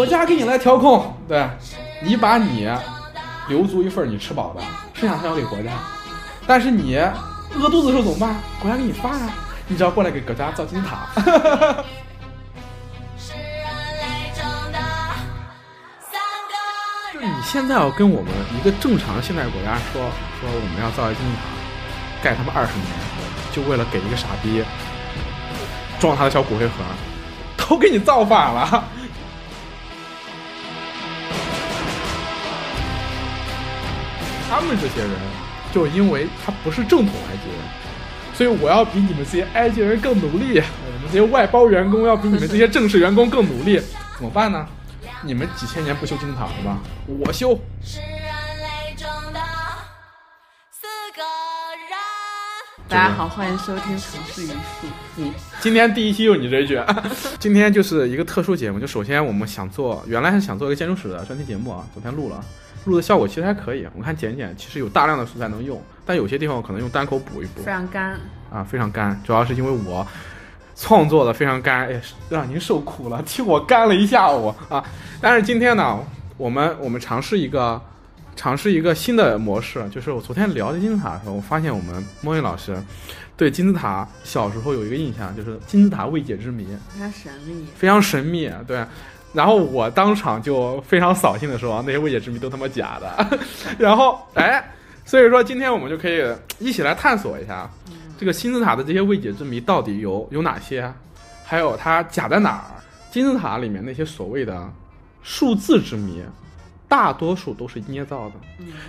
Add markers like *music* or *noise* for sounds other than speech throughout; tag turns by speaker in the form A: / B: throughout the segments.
A: 国家给你来调控，对，你把你留足一份你吃饱的，剩下交给国家。但是你饿肚子的时候怎么办？国家给你发呀，你只要过来给国家造金字塔。*laughs* 就是你现在要跟我们一个正常的现代国家说说我们要造一金字塔，盖他妈二十年，就为了给一个傻逼装他的小骨灰盒，都给你造反了。他们这些人，就因为他不是正统埃及人，所以我要比你们这些埃及人更努力，我们这些外包员工要比你们这些正式员工更努力，怎么办呢？你们几千年不修金字塔了吧？我修。
B: 大家好，欢迎收听《城市榆树》。
A: 你今天第一期就是你这一句，*laughs* 今天就是一个特殊节目。就首先我们想做，原来是想做一个建筑史的专题节目啊，昨天录了，录的效果其实还可以。我看剪剪，其实有大量的素材能用，但有些地方可能用单口补一补。
B: 非常干
A: 啊，非常干，主要是因为我创作的非常干，哎，让您受苦了，替我干了一下午啊。但是今天呢，我们我们尝试一个。尝试一个新的模式，就是我昨天聊金字塔的时候，我发现我们莫云老师对金字塔小时候有一个印象，就是金字塔未解之谜，
B: 非常神秘，
A: 非常神秘。对，然后我当场就非常扫兴的说，那些未解之谜都他妈假的。*laughs* 然后，哎，所以说今天我们就可以一起来探索一下这个金字塔的这些未解之谜到底有有哪些，还有它假在哪儿？金字塔里面那些所谓的数字之谜。大多数都是捏造的，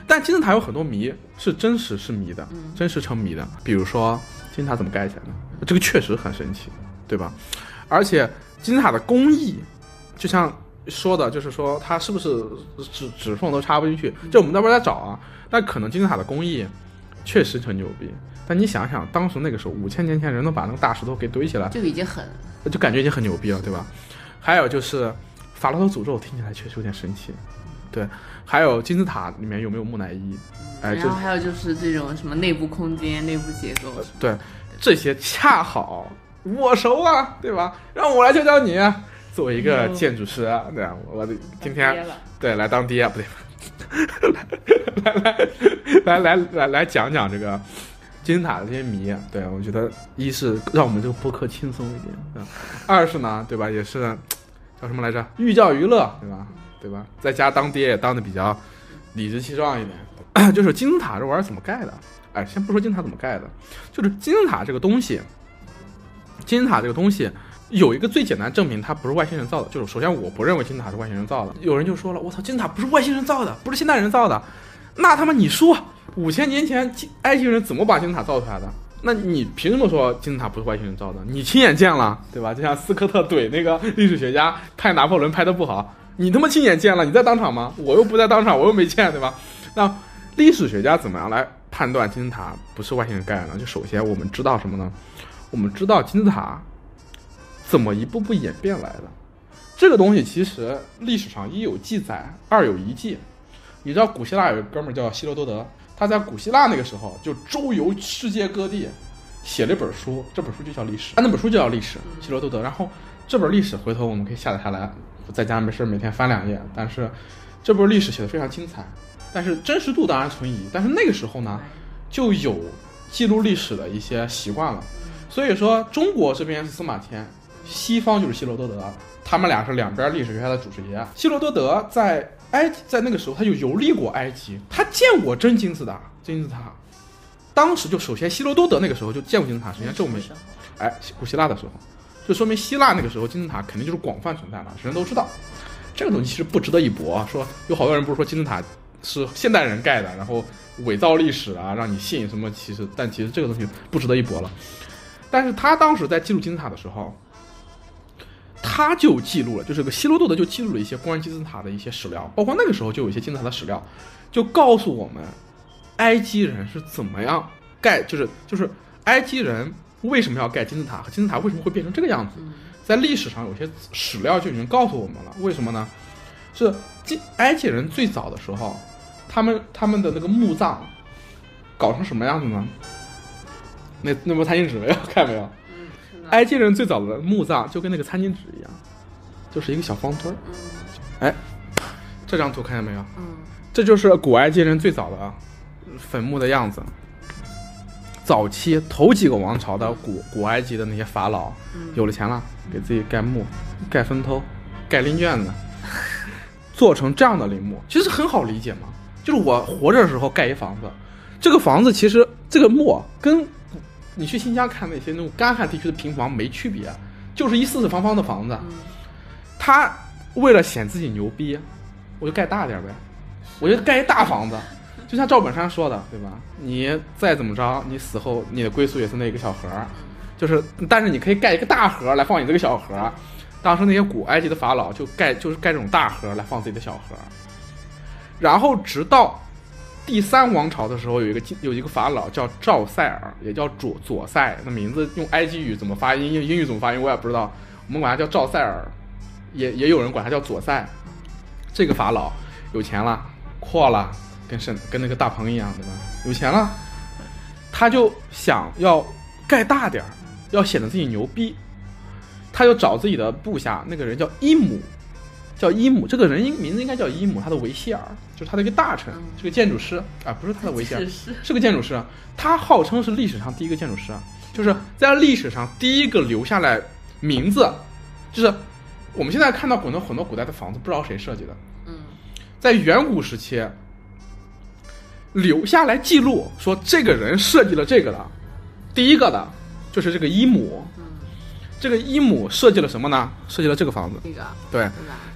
A: 但金字塔有很多谜是真实是谜的，真实成谜的。比如说金字塔怎么盖起来的，这个确实很神奇，对吧？而且金字塔的工艺，就像说的，就是说它是不是指指缝都插不进去？就我们那边在找啊。那可能金字塔的工艺确实很牛逼，但你想想，当时那个时候五千年前人能把那个大石头给堆起来，
B: 就已经很，
A: 就感觉已经很牛逼了，对吧？还有就是法老的诅咒，听起来确实有点神奇。对，还有金字塔里面有没有木乃伊？哎，
B: 然后还有就是这种什么内部空间、内部结构。
A: 对，这些恰好我熟啊，对吧？让我来教教你，作为一个建筑师，对啊，我今天对来当爹不对，*laughs* 来来来来来来讲讲这个金字塔的这些谜。对我觉得，一是让我们这个播客轻松一点，二是呢，对吧？也是叫什么来着？寓教于乐，对吧？对吧？在家当爹也当的比较理直气壮一点。*clears throat* 就是金字塔这玩意儿怎么盖的？哎，先不说金字塔怎么盖的，就是金字塔这个东西，金字塔这个东西有一个最简单证明它不是外星人造的，就是首先我不认为金字塔是外星人造的。有人就说了，我操，金字塔不是外星人造的，不是现代人造的，那他妈你说五千年前埃及人怎么把金字塔造出来的？那你凭什么说金字塔不是外星人造的？你亲眼见了，对吧？就像斯科特怼那个历史学家拍拿破仑拍的不好。你他妈亲眼见了？你在当场吗？我又不在当场，我又没见，对吧？那历史学家怎么样来判断金字塔不是外星人盖的呢？就首先我们知道什么呢？我们知道金字塔怎么一步步演变来的。这个东西其实历史上一有记载，二有遗迹。你知道古希腊有个哥们儿叫希罗多德，他在古希腊那个时候就周游世界各地，写了一本书，这本书就叫历史，他那本书就叫历史，希罗多德。然后这本历史回头我们可以下载下来。在家没事每天翻两页，但是这部历史写的非常精彩，但是真实度当然存疑。但是那个时候呢，就有记录历史的一些习惯了。所以说，中国这边是司马迁，西方就是希罗多德，他们俩是两边历史学家的主持爷。希罗多德在埃及，在那个时候他就游历过埃及，他见过真金字塔，金字塔。当时就首先希罗多德那个时候就见过金字塔，首先证明，哎，古希腊的时候。就说明希腊那个时候金字塔肯定就是广泛存在的，人人都知道。这个东西其实不值得一驳。说有好多人不是说金字塔是现代人盖的，然后伪造历史啊，让你信什么？其实，但其实这个东西不值得一驳了。但是他当时在记录金字塔的时候，他就记录了，就是个希罗多德就记录了一些关于金字塔的一些史料，包括那个时候就有一些金字塔的史料，就告诉我们埃及人是怎么样盖，就是就是埃及人。为什么要盖金字塔？和金字塔为什么会变成这个样子？在历史上有些史料就已经告诉我们了。为什么呢？是金埃及人最早的时候，他们他们的那个墓葬搞成什么样子呢？那那部餐巾纸没有看没有？埃及人最早的墓葬就跟那个餐巾纸一样，就是一个小方墩儿，哎，这张图看见没有？
B: 嗯，
A: 这就是古埃及人最早的坟墓的样子。早期头几个王朝的古古埃及的那些法老，有了钱了，给自己盖墓、盖坟头、盖陵卷子，做成这样的陵墓，其实很好理解嘛。就是我活着的时候盖一房子，这个房子其实这个墓跟你去新疆看那些那种干旱地区的平房没区别，就是一四四方方的房子。他为了显自己牛逼，我就盖大点呗，*laughs* 我就盖一大房子。就像赵本山说的，对吧？你再怎么着，你死后你的归宿也是那一个小盒，就是，但是你可以盖一个大盒来放你这个小盒。当时那些古埃及的法老就盖，就是盖这种大盒来放自己的小盒。然后直到第三王朝的时候，有一个有一个法老叫赵塞尔，也叫左左塞，那名字用埃及语怎么发音，用英语怎么发音我也不知道，我们管他叫赵塞尔，也也有人管他叫左塞。这个法老有钱了，阔了。跟沈跟那个大鹏一样，对吧？有钱了，他就想要盖大点儿，要显得自己牛逼，他就找自己的部下，那个人叫伊姆，叫伊姆，这个人应名字应该叫伊姆，他的维希尔，就是他的一个大臣，是个建筑师啊，不是他的维希尔，*laughs* 是个建筑师，他号称是历史上第一个建筑师，就是在历史上第一个留下来名字，就是我们现在看到很多很多古代的房子，不知道谁设计的，
B: 嗯，
A: 在远古时期。留下来记录说这个人设计了这个的，第一个的就是这个伊姆。
B: 嗯，
A: 这个伊姆设计了什么呢？设计了这个房子。
B: 这个
A: 对，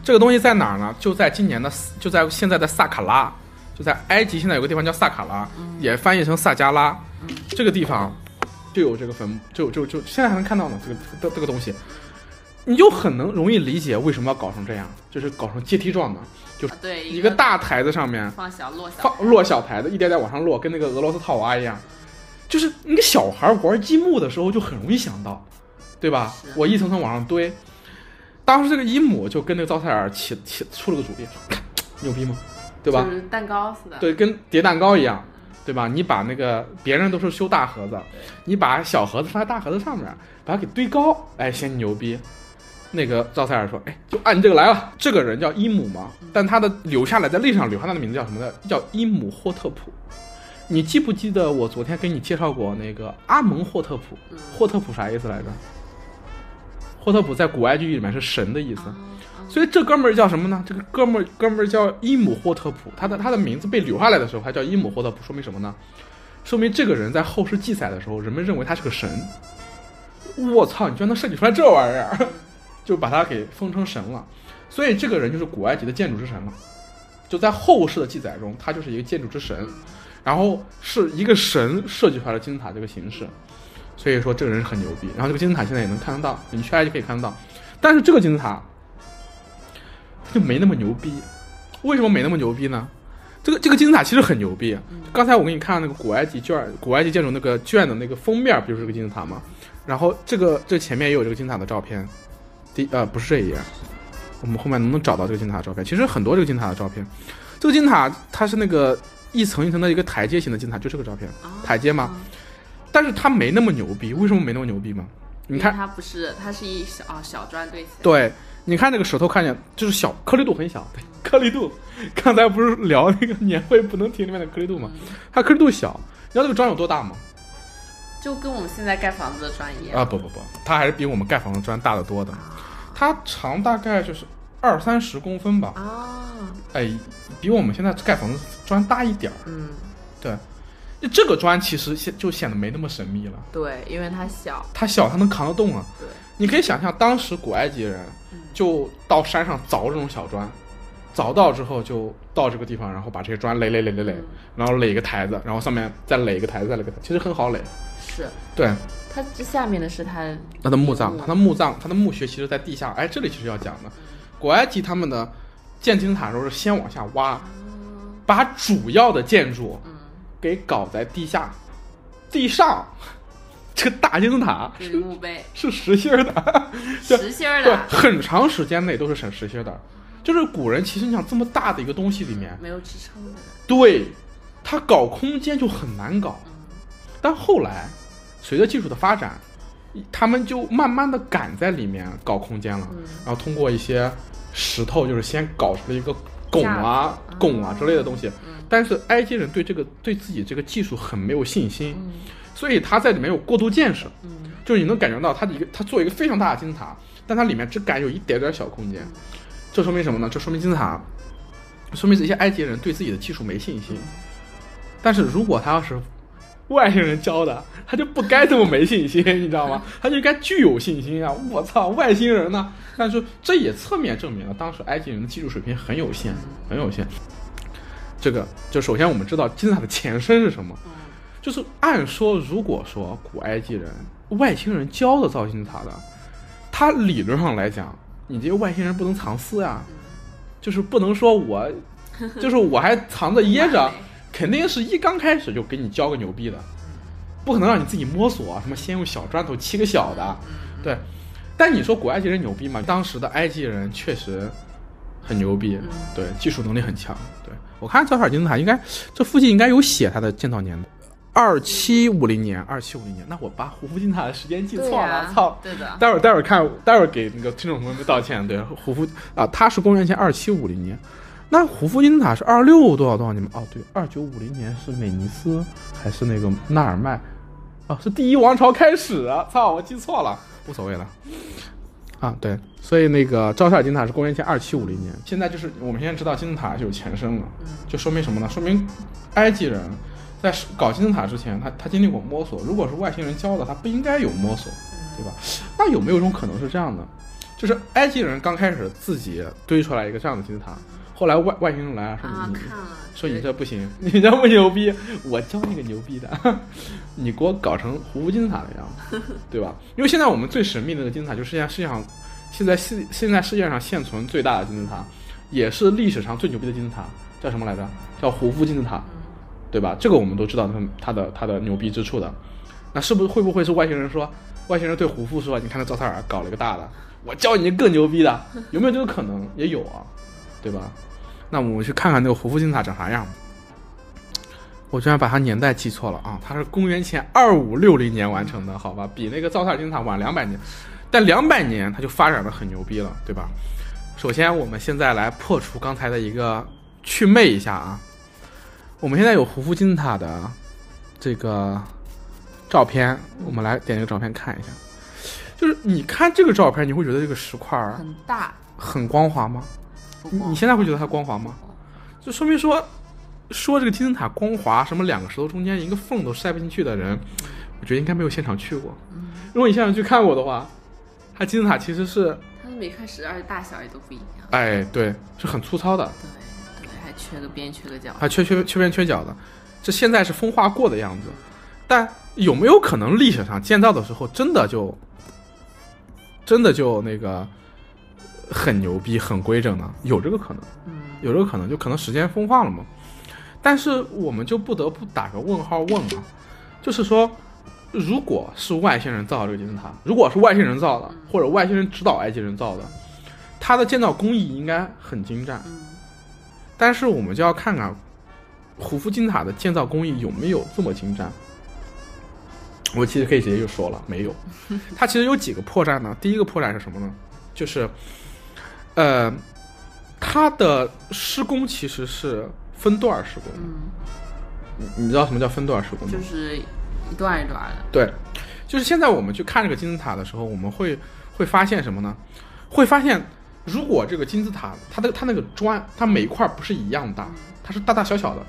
A: 这个东西在哪儿呢？就在今年的，就在现在的萨卡拉，就在埃及。现在有个地方叫萨卡拉，也翻译成萨加拉。这个地方就有这个坟，就就就现在还能看到呢。这个这这个东西，你就很能容易理解为什么要搞成这样，就是搞成阶梯状的。就
B: 对
A: 一个大台子上面
B: 放小落小
A: 放落小台子，一点点往上落，跟那个俄罗斯套娃一样。就是那个小孩玩积木的时候就很容易想到，对吧？我一层层往上堆。当时这个伊姆就跟那个赵塞尔起起出了个主意，牛逼吗？对吧？
B: 就是蛋糕似的。
A: 对，跟叠蛋糕一样，对吧？你把那个别人都是修大盒子，你把小盒子放在大盒子上面，把它给堆高，哎，显你牛逼。那个赵塞尔说：“哎，就按这个来了。这个人叫伊姆嘛，但他的留下来在历史上留下来的名字叫什么呢？叫伊姆霍特普。你记不记得我昨天给你介绍过那个阿蒙霍特普？霍特普啥意思来着？霍特普在古埃及语里面是神的意思。所以这哥们儿叫什么呢？这个哥们儿哥们儿叫伊姆霍特普。他的他的名字被留下来的时候还叫伊姆霍特普，说明什么呢？说明这个人在后世记载的时候，人们认为他是个神。我操，你居然能设计出来这玩意儿！” *laughs* 就把他给封成神了，所以这个人就是古埃及的建筑之神了。就在后世的记载中，他就是一个建筑之神，然后是一个神设计出来的金字塔这个形式，所以说这个人是很牛逼。然后这个金字塔现在也能看得到，你去埃及可以看得到。但是这个金字塔就没那么牛逼，为什么没那么牛逼呢？这个这个金字塔其实很牛逼。刚才我给你看那个古埃及卷，古埃及建筑那个卷的那个封面，不就是这个金字塔吗？然后这个这前面也有这个金字塔的照片。第呃不是这一页，我们后面能不能找到这个金字塔的照片？其实很多这个金字塔的照片，这个金字塔它是那个一层一层的一个台阶型的金字塔，就这个照片，台阶吗？但是它没那么牛逼，为什么没那么牛逼吗？你看
B: 它不是，它是一小啊小砖堆起来。
A: 对，你看那个石头，看见就是小颗粒度很小，对，*laughs* 颗粒度。刚才不是聊那个年会不能停里面的颗粒度吗？它颗粒度小，你知道这个砖有多大吗？
B: 就跟我们现在盖房子的砖一样
A: 啊！不不不，它还是比我们盖房子砖大得多的。它长大概就是二三十公分吧。
B: 啊，
A: 哎，比我们现在盖房子砖大一点儿。
B: 嗯，
A: 对。这个砖其实显就显得没那么神秘了。
B: 对，因为它小。
A: 它小，它能扛得动啊。
B: 对。
A: 你可以想象，当时古埃及人就到山上凿这种小砖，凿到之后就到这个地方，然后把这些砖垒垒垒垒垒，然后垒一个台子，然后上面再垒一个台子，再垒个台，其实很好垒。
B: 是。
A: 对。
B: 它这下面的是它
A: 它的墓葬，它的墓葬，它的墓穴其实在地下。哎，这里其实要讲的，古埃及他们的建金字塔的时候是先往下挖，把主要的建筑给搞在地下，地上 *laughs* 这个大金字塔
B: 是墓碑，
A: 是实心的，*laughs*
B: 实心的，
A: 对，很长时间内都是省实心的。就是古人其实你想这么大的一个东西里面
B: 没有支撑的，
A: 对，他搞空间就很难搞，但后来。随着技术的发展，他们就慢慢的赶在里面搞空间了，然后通过一些石头就是先搞出了一个拱啊、拱啊之类的东西。但是埃及人对这个对自己这个技术很没有信心，所以他在里面有过度建设。就是你能感觉到他的一个他做一个非常大的金字塔，但它里面只敢有一点点小空间。这说明什么呢？这说明金字塔，说明这些埃及人对自己的技术没信心。但是如果他要是外星人教的，他就不该这么没信心，你知道吗？*laughs* 他就该具有信心啊！我操，外星人呢？但是这也侧面证明了当时埃及人的技术水平很有限，很有限。这个就首先我们知道金字塔的前身是什么？就是按说，如果说古埃及人外星人教的造金字塔的，他理论上来讲，你这些外星人不能藏私呀，就是不能说我，就是我还藏着掖着。*laughs* 肯定是一刚开始就给你教个牛逼的，不可能让你自己摸索。什么先用小砖头砌个小的，对。但你说古埃及人牛逼吗？当时的埃及人确实很牛逼，对，技术能力很强。对我看造塔尔金字塔，应该这附近应该有写它的建造年，二七五零年，二七五零年。那我把胡夫金字塔的时间记错了，操！
B: 对的。
A: 待会儿待会儿看，待会儿给那个听众朋友们道歉。对，胡夫啊，他是公元前二七五零年。那胡夫金字塔是二六多少多少年？哦，对，二九五零年是美尼斯还是那个纳尔迈？哦，是第一王朝开始啊！操，我记错了，无所谓了。啊，对，所以那个赵萨尔金字塔是公元前二七五零年。现在就是我们现在知道金字塔就有前身了，就说明什么呢？说明埃及人在搞金字塔之前，他他经历过摸索。如果是外星人教的，他不应该有摸索，对吧？那有没有一种可能是这样的？就是埃及人刚开始自己堆出来一个这样的金字塔。后来外外星人来说你，说你这不行，你这不牛逼，我教你个牛逼的，*laughs* 你给我搞成胡夫金字塔的样子，对吧？因为现在我们最神秘的那个金字塔，就是现在世界上现在世现在世界上现存最大的金字塔，也是历史上最牛逼的金字塔，叫什么来着？叫胡夫金字塔，对吧？这个我们都知道它它的它的牛逼之处的。那是不是会不会是外星人说，外星人对胡夫说，你看那赵萨尔搞了一个大的，我教你更牛逼的，有没有这个可能？也有啊。对吧？那我们去看看那个胡夫金字塔长啥样。我居然把它年代记错了啊！它是公元前二五六零年完成的，好吧，比那个造塔金字塔晚两百年，但两百年它就发展的很牛逼了，对吧？首先，我们现在来破除刚才的一个祛魅一下啊。我们现在有胡夫金字塔的这个照片，我们来点这个照片看一下。就是你看这个照片，你会觉得这个石块
B: 很大，
A: 很光滑吗？你你现在会觉得它光滑吗？就说明说，说这个金字塔光滑，什么两个石头中间一个缝都塞不进去的人，我觉得应该没有现场去过。如果你现场去看过的话，它金字塔其实是
B: 它的每块石而且大小也都不一样。
A: 哎，对，是很粗糙的。
B: 对对，还缺个边缺个角。
A: 还缺缺缺边缺角的，这现在是风化过的样子。但有没有可能历史上建造的时候真的就真的就那个？很牛逼，很规整的，有这个可能，有这个可能，就可能时间风化了嘛。但是我们就不得不打个问号问啊，就是说，如果是外星人造的这个金字塔，如果是外星人造的，或者外星人指导埃及人造的，它的建造工艺应该很精湛。但是我们就要看看胡夫金字塔的建造工艺有没有这么精湛。我其实可以直接就说了，没有。*laughs* 它其实有几个破绽呢？第一个破绽是什么呢？就是。呃，它的施工其实是分段施工。嗯，你你知道什么叫分段施工吗？
B: 就是一段一段的。
A: 对，就是现在我们去看这个金字塔的时候，我们会会发现什么呢？会发现，如果这个金字塔它的它那个砖，它每一块不是一样大，它是大大小小的。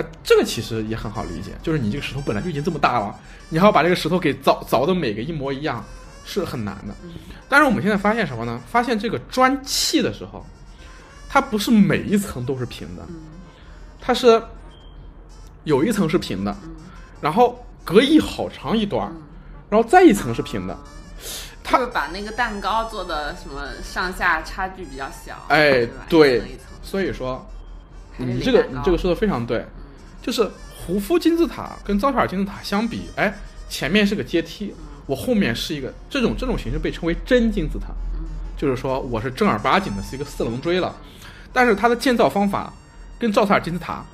A: 啊，这个其实也很好理解，就是你这个石头本来就已经这么大了，你还要把这个石头给凿凿的每个一模一样。是很难的，但是我们现在发现什么呢？发现这个砖砌的时候，它不是每一层都是平的，它是有一层是平的，然后隔一好长一段，然后再一层是平的。
B: 它把那个蛋糕做的什么上下差距比较小，
A: 哎，对，所以说你这个你这个说的非常对，就是胡夫金字塔跟造塔尔金字塔相比，哎，前面是个阶梯。我后面是一个这种这种形式被称为真金字塔，就是说我是正儿八经的是一个四棱锥了，但是它的建造方法跟赵萨尔金字塔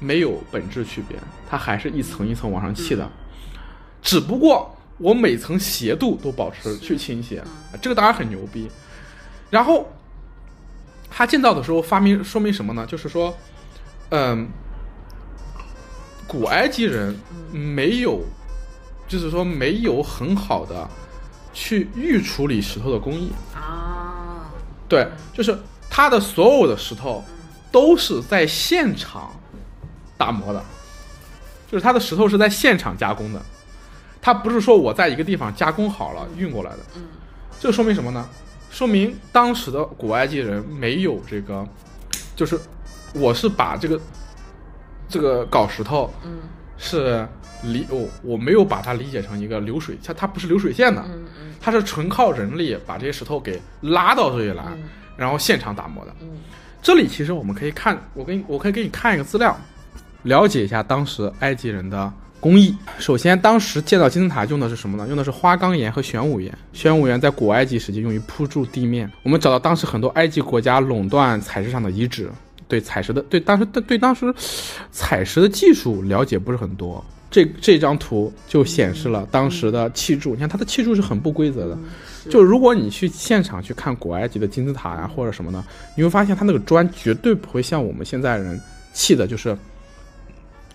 A: 没有本质区别，它还是一层一层往上砌的，只不过我每层斜度都保持去倾斜，这个当然很牛逼。然后它建造的时候发明说明什么呢？就是说，嗯，古埃及人没有，就是说没有很好的去预处理石头的工艺
B: 啊。
A: 对，就是它的所有的石头都是在现场打磨的，就是它的石头是在现场加工的，它不是说我在一个地方加工好了运过来的。
B: 嗯，
A: 这说明什么呢？说明当时的古埃及人没有这个，就是我是把这个这个搞石头，
B: 嗯，
A: 是理我我没有把它理解成一个流水，它它不是流水线的，
B: 嗯嗯，
A: 它是纯靠人力把这些石头给拉到这里来，
B: 嗯
A: 然后现场打磨的。
B: 嗯
A: 这里其实我们可以看，我给你我可以给你看一个资料，了解一下当时埃及人的工艺。首先，当时建造金字塔用的是什么呢？用的是花岗岩和玄武岩。玄武岩在古埃及时期用于铺筑地面。我们找到当时很多埃及国家垄断采石场的遗址，对采石的对当时对对当时采石的技术了解不是很多。这这张图就显示了当时的砌筑，你看它的砌筑是很不规则的。就如果你去现场去看古埃及的金字塔呀、或者什么的，你会发现它那个砖绝对不会像我们现在人砌的，就是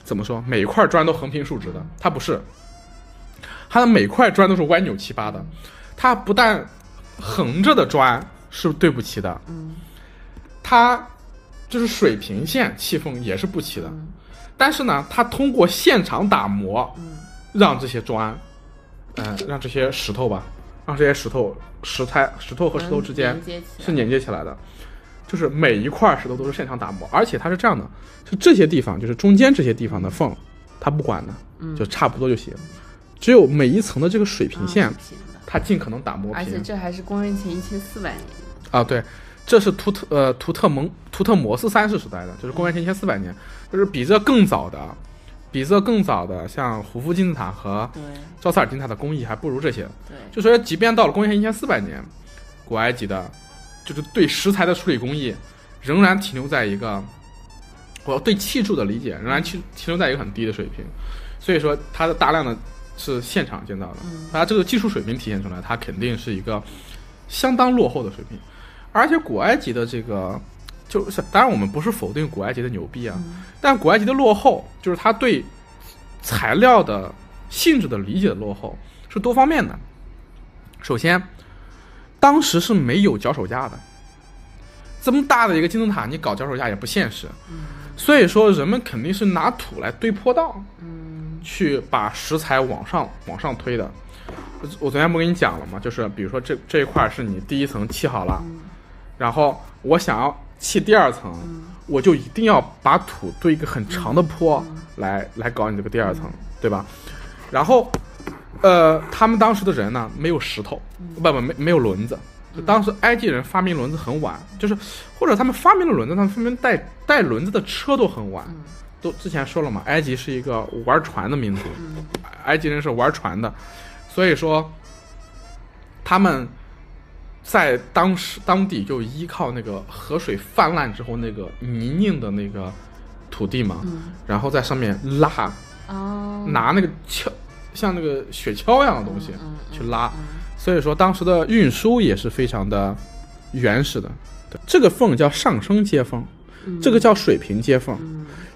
A: 怎么说，每一块砖都横平竖直的，它不是，它的每块砖都是歪扭七八的，它不但横着的砖是对不齐的，
B: 嗯
A: 它就是水平线砌缝也是不齐的，
B: 嗯。
A: 但是呢，他通过现场打磨，
B: 嗯。
A: 让这些砖，嗯、让这些石头吧，让这些石头石材石头和石头之间是连接起来的，就是每一块石头都是现场打磨，而且它是这样的，就这些地方就是中间这些地方的缝，它不管的，
B: 嗯。
A: 就差不多就行，只有每一层的这个水平线，
B: 啊是平的。
A: 它尽可能打磨平。
B: 而且
A: 平。
B: 这还是公元前一千四百年。
A: 啊，对，这是图特呃图特蒙图特摩斯三世时代的，就是公元前一千四百年，就是比这更早的，比这更早的，像胡夫金字塔和
B: 对
A: 赵塞尔金字塔的工艺还不如这些。
B: 对，
A: 就说即便到了公元前一千四百年，古埃及的，就是对石材的处理工艺仍然停留在一个，我对砌筑的理解仍然停停留在一个很低的水平，所以说它的大量的是现场建造的，
B: 嗯。
A: 它这个技术水平体现出来，它肯定是一个相当落后的水平，而且古埃及的这个。就是，当然我们不是否定古埃及的牛逼啊，
B: 嗯
A: 但古埃及的落后，就是它对材料的性质的理解的落后是多方面的。首先，当时是没有脚手架的，这么大的一个金字塔，你搞脚手架也不现实。所以说，人们肯定是拿土来堆坡道，
B: 嗯
A: 去把石材往上往上推的。我我昨天不跟你讲了吗？就是比如说这这一块是你第一层砌好了，然后我想要砌第二层，我就一定要把土堆一个很长的坡来、来搞你这个第二层，对吧？然后，呃，他们当时的人呢，没有石头，不不没没有轮子。就当时埃及人发明轮子很晚，就是或者他们发明了轮子，他们发明带带轮子的车都很晚。都之前说了嘛，埃及是一个玩船的民族，埃及人是玩船的，所以说他们在当时当地就依靠那个河水泛滥之后那个泥泞的那个土地嘛，然后在上面拉，
B: 哦，
A: 拿那个锹，像那个雪橇一样的东西去拉，所以说当时的运输也是非常的原始的。对，这个缝叫上升接缝，这个叫水平接缝。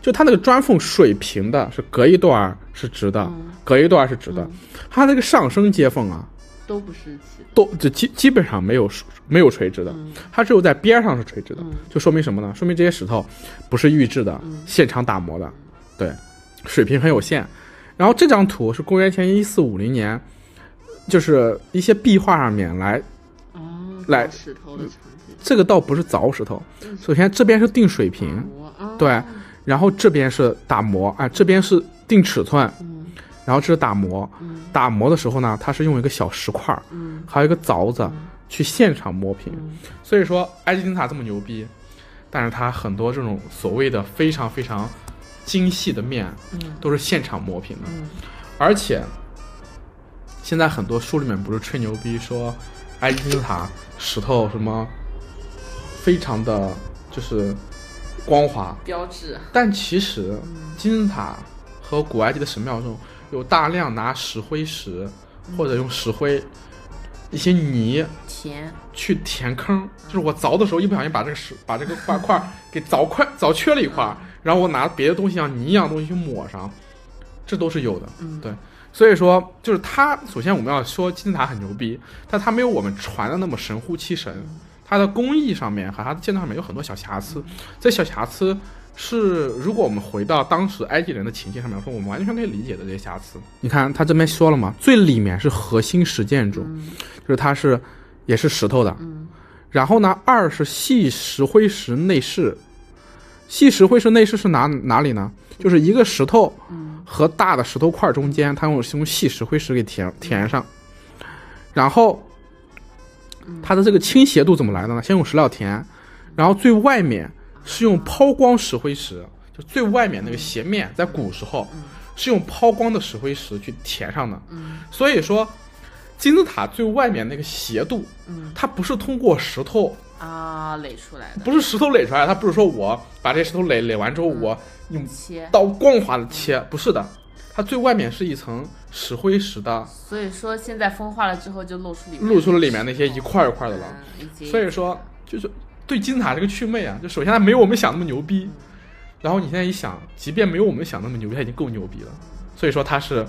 A: 就它那个砖缝水平的，是隔一段儿是直的，隔一段儿是直的。它那个上升接缝啊，
B: 都不是。
A: 都就基基本上没有没有垂直的，它只有在边上是垂直的，就说明什么呢？说明这些石头不是预制的，现场打磨的，对，水平很有限。然后这张图是公元前一四五零年，就是一些壁画上面来，
B: 哦，
A: 来
B: 石头的场景。
A: 这个倒不是凿石头，首先这边是定水平，对，然后这边是打磨，啊，这边是定尺寸，然后这是打磨，打磨的时候呢，它是用一个小石块儿，还有一个凿子去现场磨平。所以说，埃及金字塔这么牛逼，但是它很多这种所谓的非常非常精细的面，都是现场磨平的，而且现在很多书里面不是吹牛逼说埃及金字塔石头什么非常的就是光滑，
B: 标志。
A: 但其实金字塔和古埃及的神庙中有大量拿石灰石或者用石灰一些泥
B: 填。
A: 去填坑，就是我凿的时候一不小心把这个石把这个块块给凿块凿缺了一块，然后我拿别的东西像泥一样东西去抹上，这都是有的。
B: 嗯，
A: 对，所以说就是它，首先我们要说金字塔很牛逼，但它没有我们传的那么神乎其神，它的工艺上面和它的建造上面有很多小瑕疵，这小瑕疵。是，如果我们回到当时埃及人的情境上面说，我们完全可以理解的这些瑕疵。你看他这边说了嘛，最里面是核心石建筑，就是它是也是石头的。
B: 嗯。
A: 然后呢，二是细石灰石内饰，细石灰石内饰是哪哪里呢？就是一个石头和大的石头块中间，它用用细石灰石给填填上。然后它的这个倾斜度怎么来的呢？先用石料填，然后最外面。是用抛光石灰石，就最外面那个斜面，在古时候是用抛光的石灰石去填上的。所以说金字塔最外面那个斜度，它不是通过石头
B: 啊垒出来的，
A: 不是石头垒出来，它不是说我把这石头垒垒完之后，我用
B: 切
A: 刀光滑的切，不是的，它最外面是一层石灰石的。
B: 所以说现在风化了之后，就露出里
A: 露出了里面那些一块一块的了。所以说就是。对金字塔这个祛魅啊，就首先它没有我们想那么牛逼，然后你现在一想，即便没有我们想那么牛逼，它已经够牛逼了。所以说它是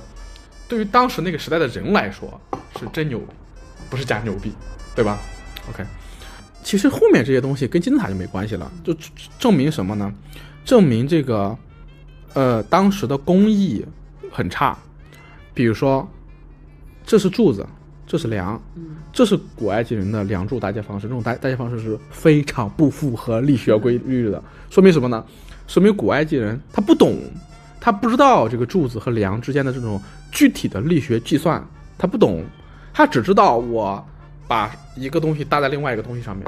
A: 对于当时那个时代的人来说是真牛，不是假牛逼，对吧？OK，其实后面这些东西跟金字塔就没关系了，就证明什么呢？证明这个呃当时的工艺很差，比如说这是柱子。这是梁，这是古埃及人的梁柱搭建方式。这种搭搭建方式是非常不符合力学规律的。说明什么呢？说明古埃及人他不懂，他不知道这个柱子和梁之间的这种具体的力学计算，他不懂，他只知道我把一个东西搭在另外一个东西上面，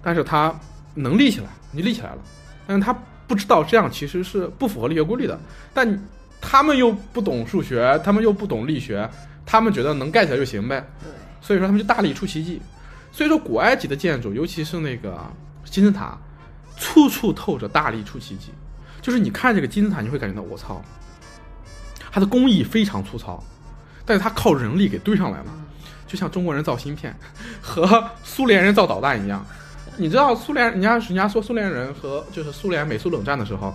A: 但是他能立起来，你立起来了，但是他不知道这样其实是不符合力学规律的。但他们又不懂数学，他们又不懂力学。他们觉得能盖起来就行呗，
B: 对，
A: 所以说他们就大力出奇迹。所以说古埃及的建筑，尤其是那个金字塔，处处透着大力出奇迹。就是你看这个金字塔，你会感觉到我操，它的工艺非常粗糙，但是它靠人力给堆上来了，就像中国人造芯片 *laughs* 和苏联人造导弹一样。你知道苏联，人家人家说苏联人和就是苏联美苏冷战的时候。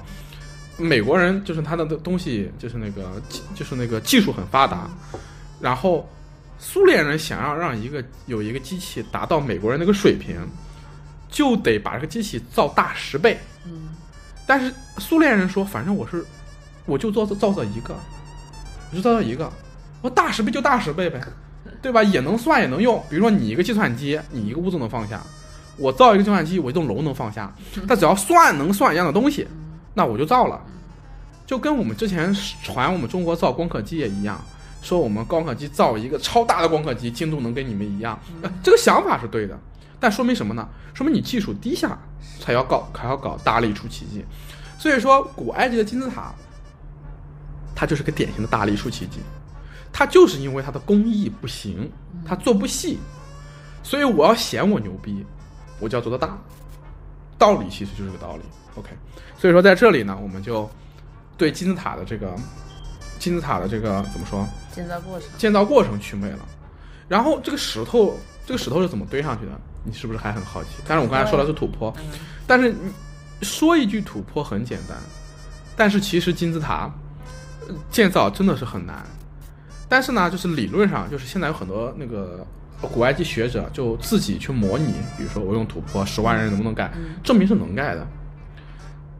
A: 美国人就是他的东西，就是那个，就是那个技术很发达，然后苏联人想要让一个有一个机器达到美国人那个水平，就得把这个机器造大十倍。
B: 嗯，
A: 但是苏联人说，反正我是，我就造造造一个，我就造造一个，我大十倍就大十倍呗，*laughs* 对吧？也能算也能用。比如说你一个计算机，你一个屋子能放下，我造一个计算机，我一栋楼能放下，但只要算能算一样的东西。那我就造了，就跟我们之前传我们中国造光刻机也一样，说我们光刻机造一个超大的光刻机，精度能跟你们一样。这个想法是对的，但说明什么呢？说明你技术低下，才要搞还要搞大力出奇迹。所以说，古埃及的金字塔，它就是个典型的大力出奇迹。它就是因为它的工艺不行，它做不细，所以我要显我牛逼，我就要做的大。道理其实就是个道理。OK。所以说，在这里呢，我们就对金字塔的这个金字塔的这个怎么说？
B: 建造过程。
A: 建造过程去魅了。然后这个石头，这个石头是怎么堆上去的？你是不是还很好奇？但是我刚才说的是土坡，但是说一句土坡很简单，但是其实金字塔建造真的是很难。但是呢，就是理论上，就是现在有很多那个古埃及学者就自己去模拟，比如说我用土坡，十万人能不能盖？证明是能盖的。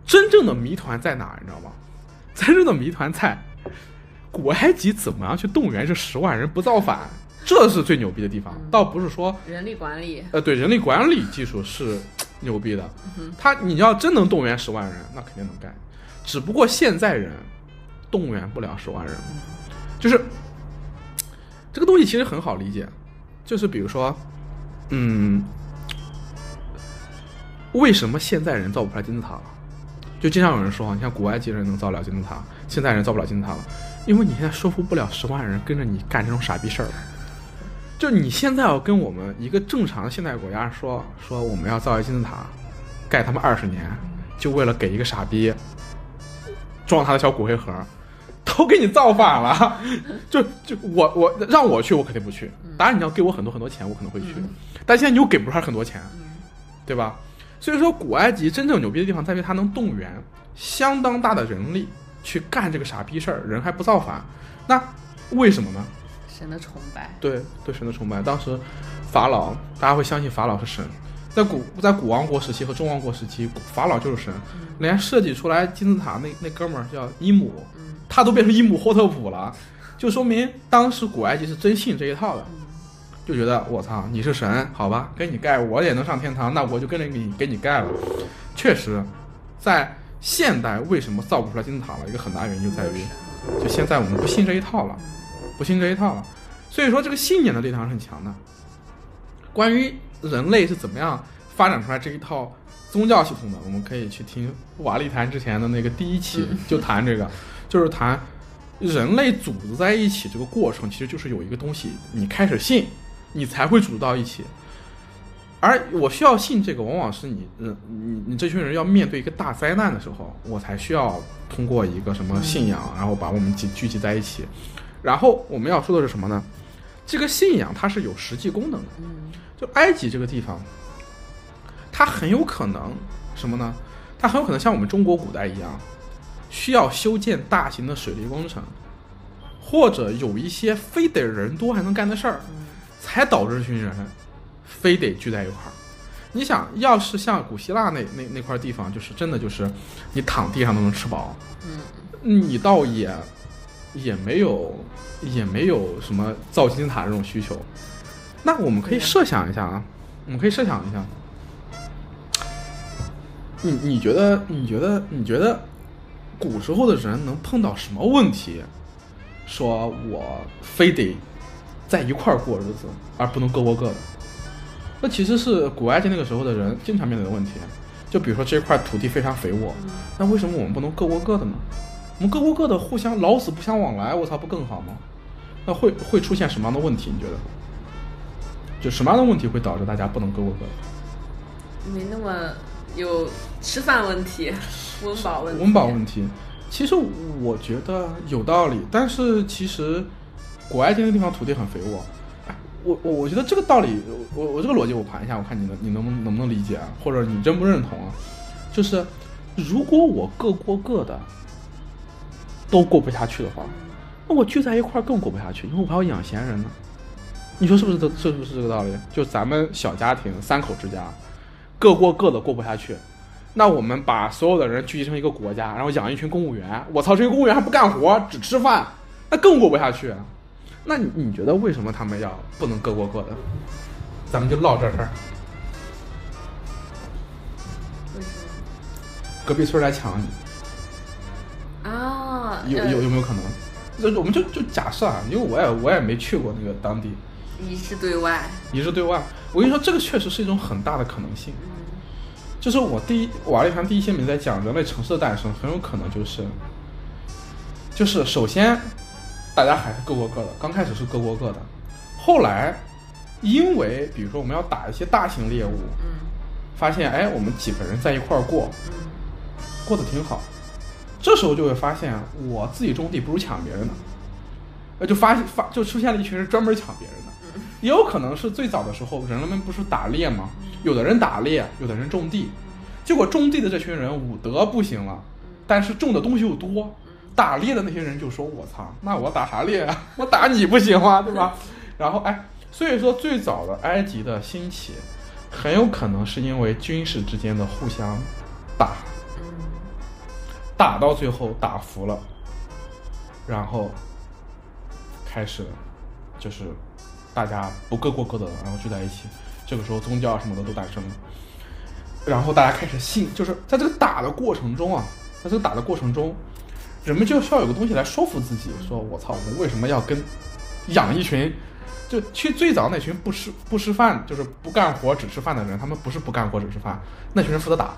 A: 真正的谜团在哪？你知道吗？真正的谜团在古埃及怎么样去动员这十万人不造反？这是最牛逼的地方，倒不是说
B: 人力管理。
A: 呃，对，人力管理技术是牛逼的。他你要真能动员十万人，那肯定能干。只不过现在人动员不了十万人，就是这个东西其实很好理解，就是比如说，嗯，为什么现在人造不出来金字塔了？就经常有人说，你看古埃及人能造了金字塔，现在人造不了金字塔了，因为你现在说服不了十万人跟着你干这种傻逼事儿。就你现在要跟我们一个正常的现代国家说说我们要造一金字塔，盖他们二十年，就为了给一个傻逼装他的小骨灰盒，都都给你造反了，*laughs* 就就我我让我去，我肯定不去。当然你要给我很多很多钱，我可能会去。但现在你又给不出来很多钱，对吧？所以说，古埃及真正牛逼的地方在于它能动员相当大的人力去干这个傻逼事儿，人还不造反。那为什么呢？
B: 神的崇拜。
A: 对对，神的崇拜。当时法老，大家会相信法老是神。在古在古王国时期和中王国时期，法老就是神。连设计出来金字塔那那哥们儿叫伊姆，他都变成伊姆霍特普了，就说明当时古埃及是真信这一套的。就觉得我操，你是神，好吧，给你盖我也能上天堂，那我就跟着你给你盖了。确实，在现代为什么造不出来金字塔了？一个很大原因就在于，就现在我们不信这一套了，不信这一套了。所以说，这个信念的力量是很强的。关于人类是怎么样发展出来这一套宗教系统的，我们可以去听瓦利谈之前的那个第一期，*laughs* 就谈这个，就是谈人类组织在一起这个过程，其实就是有一个东西你开始信。你才会组到一起，而我需要信这个，往往是你，嗯，你你这群人要面对一个大灾难的时候，我才需要通过一个什么信仰，然后把我们集聚集在一起。然后我们要说的是什么呢？这个信仰它是有实际功能的。就埃及这个地方，它很有可能什么呢？它很有可能像我们中国古代一样，需要修建大型的水利工程，或者有一些非得人多还能干的事儿。才导致这群人非得聚在一块儿。你想要是像古希腊那那那块地方，就是真的就是你躺地上都能吃饱，嗯，你倒也也没有也没有什么造金字塔这种需求。那我们可以设想一下啊，我们可以设想一下，你你觉得你觉得你觉得古时候的人能碰到什么问题，说我非得。在一块儿过日子，而不能各过各的，那其实是古埃及那个时候的人经常面对的问题。就比如说这块土地非常肥沃，那为什么我们不能各过各的呢？我们各过各的，互相老死不相往来，我操，不更好吗？那会会出现什么样的问题？你觉得？就什么样的问题会导致大家不能各过各？
B: 没那么有吃饭问题、温饱问题。
A: 温饱问题，其实我觉得有道理，但是其实。古埃及那个地方土地很肥沃，哎，我我我觉得这个道理，我我这个逻辑我盘一下，我看你能你能不能能不能理解啊？或者你认不认同啊？就是如果我各过各的，都过不下去的话，那我聚在一块儿更过不下去，因为我还要养闲人呢。你说是不是这是不是这个道理？就咱们小家庭三口之家，各过各的过不下去，那我们把所有的人聚集成一个国家，然后养一群公务员，我操，这些公务员还不干活，只吃饭，那更过不下去。那你你觉得为什么他们要不能各过各的？咱们就唠这事儿。隔壁村来抢你。
B: 啊。
A: 有有有没有可能？那我们就就假设啊，因为我也我也没去过那个当地。
B: 一致对外。
A: 一致对外。我跟你说，这个确实是一种很大的可能性。就是我第一瓦力谈第一些名在讲人类城市的诞生，很有可能就是，就是首先。大家还是各过各的，刚开始是各过各的，后来，因为比如说我们要打一些大型猎物，
B: 嗯，
A: 发现哎，我们几个人在一块儿过，嗯，过得挺好，这时候就会发现我自己种地不如抢别人的，那就发发就出现了一群人专门抢别人的，也有可能是最早的时候人们不是打猎吗？有的人打猎，有的人种地，结果种地的这群人武德不行了，但是种的东西又多。打猎的那些人就说：“我操，那我打啥猎啊？*laughs* 我打你不行吗？对吧？”然后哎，所以说最早的埃及的兴起，很有可能是因为军事之间的互相打，打到最后打服了，然后开始就是大家不各过各的，然后聚在一起。这个时候宗教什么的都诞生了，然后大家开始信，就是在这个打的过程中啊，在这个打的过程中。人们就需要有个东西来说服自己，说我操，我们为什么要跟养一群？就去最早那群不吃不吃饭，就是不干活只吃饭的人，他们不是不干活只吃饭，那群人负责打，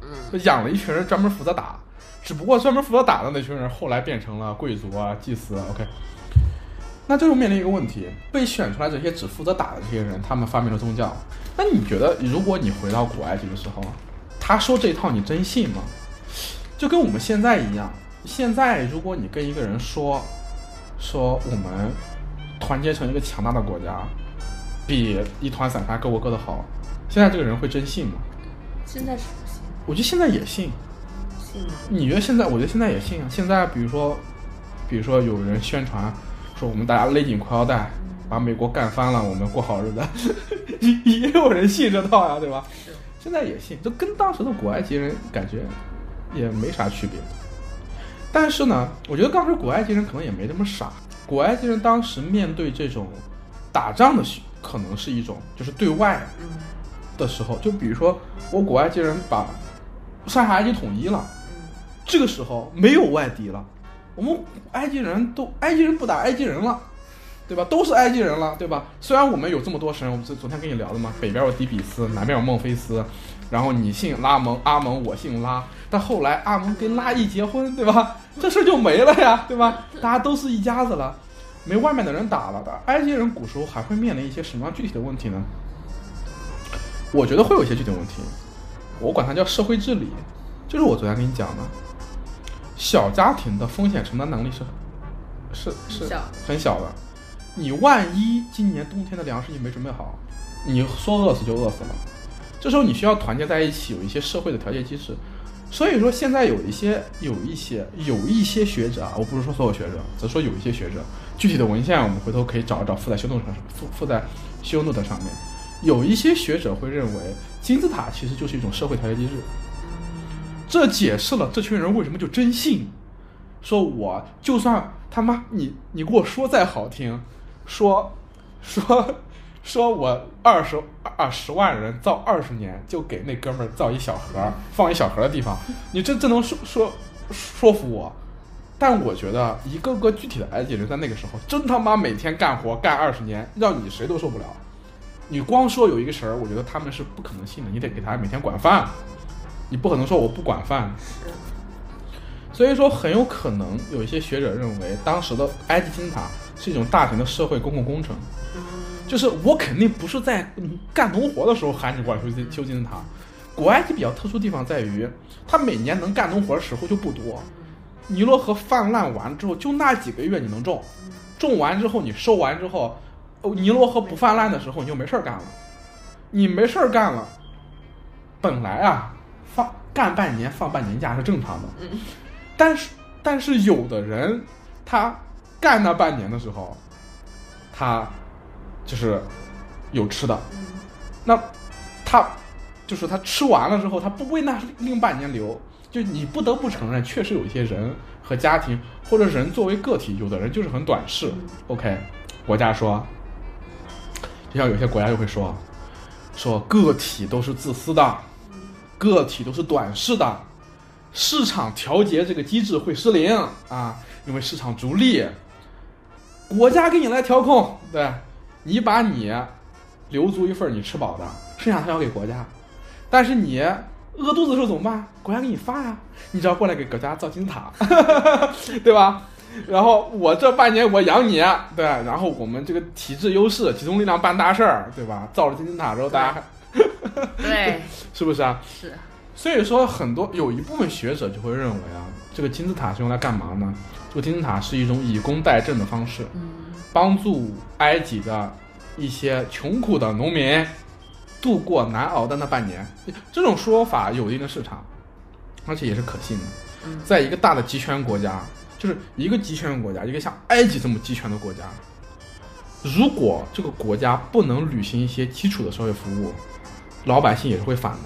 B: 嗯，
A: 养了一群人专门负责打，只不过专门负责打的那群人后来变成了贵族啊、祭司。OK，那这就面临一个问题：被选出来这些只负责打的这些人，他们发明了宗教。那你觉得，如果你回到古埃及的时候，他说这套你真信吗？就跟我们现在一样。现在如果你跟一个人说，说我们团结成一个强大的国家，比一团散沙各过各的好，现在这个人会真信吗？
B: 现在是不信。
A: 我觉得现在也信。
B: 信吗？
A: 你觉得现在？我觉得现在也信啊。现在比如说，比如说有人宣传说我们大家勒紧裤腰带，把美国干翻了，我们过好日子，也 *laughs* 也有人信这套呀，对吧？现在也信，就跟当时的古埃及人感觉也没啥区别。但是呢，我觉得当时古埃及人可能也没这么傻。古埃及人当时面对这种打仗的，可能是一种就是对外的时候，就比如说我古埃及人把上下埃及统一了，这个时候没有外敌了，我们埃及人都埃及人不打埃及人了，对吧？都是埃及人了，对吧？虽然我们有这么多神，我们昨昨天跟你聊的嘛，北边有底比斯，南边有孟菲斯，然后你姓拉蒙，阿蒙我姓拉，但后来阿蒙跟拉一结婚，对吧？*laughs* 这事就没了呀，对吧？*laughs* 大家都是一家子了，没外面的人打了的。埃及人古时候还会面临一些什么样具体的问题呢？我觉得会有一些具体问题，我管它叫社会治理，就是我昨天跟你讲的，小家庭的风险承担能力是是是很小的。你万一今年冬天的粮食你没准备好，你说饿死就饿死了，这时候你需要团结在一起，有一些社会的调节机制。所以说，现在有一些、有一些、有一些学者啊，我不是说所有学者，只说有一些学者，具体的文献我们回头可以找一找，附在修诺上，附附在修诺的上面。有一些学者会认为，金字塔其实就是一种社会调节机制。这解释了这群人为什么就真信，说我就算他妈你你给我说再好听，说说。说我二十二十万人造二十年，就给那哥们儿造一小盒，*laughs* 放一小盒的地方，你这这能说说说服我？但我觉得一个个具体的埃及人在那个时候真他妈每天干活干二十年，让你谁都受不了。你光说有一个神儿，我觉得他们是不可能信的。你得给他每天管饭，你不可能说我不管饭。所以说，很有可能有一些学者认为，当时的埃及金字塔是一种大型的社会公共工程。就是我肯定不是在干农活的时候喊你过来修金修金字塔。古埃及比较特殊地方在于，它每年能干农活的时候就不多。尼罗河泛滥完之后，就那几个月你能种，种完之后你收完之后，哦，尼罗河不泛滥的时候你就没事儿干了。你没事儿干了，本来啊放干半年放半年假是正常的。*laughs* 但是但是有的人他干那半年的时候，他。就是有吃的，那他就是他吃完了之后，他不为那另半年留，就你不得不承认，确实有一些人和家庭或者人作为个体，有的人就是很短视。OK，国家说，就像有些国家就会说，说个体都是自私的，个体都是短视的，市场调节这个机制会失灵啊，因为市场逐利，国家给你来调控，对。你把你留足一份你吃饱的，剩下他要给国家。但是你饿肚子的时候怎么办？国家给你发呀，你只要过来给国家造金字塔，*laughs* 对吧？然后我这半年我养你，对，然后我们这个体制优势，集中力量办大事儿，对吧？造了金字塔之后，大家 *laughs*
B: 对，
A: 是不是啊？
B: 是。
A: 所以说，很多有一部分学者就会认为啊，这个金字塔是用来干嘛呢？这个金字塔是一种以工代赈的方式。
B: 嗯。
A: 帮助埃及的一些穷苦的农民度过难熬的那半年，这种说法有一定的市场，而且也是可信的。在一个大的集权国家，就是一个集权国家，一个像埃及这么集权的国家，如果这个国家不能履行一些基础的社会服务，老百姓也是会反的。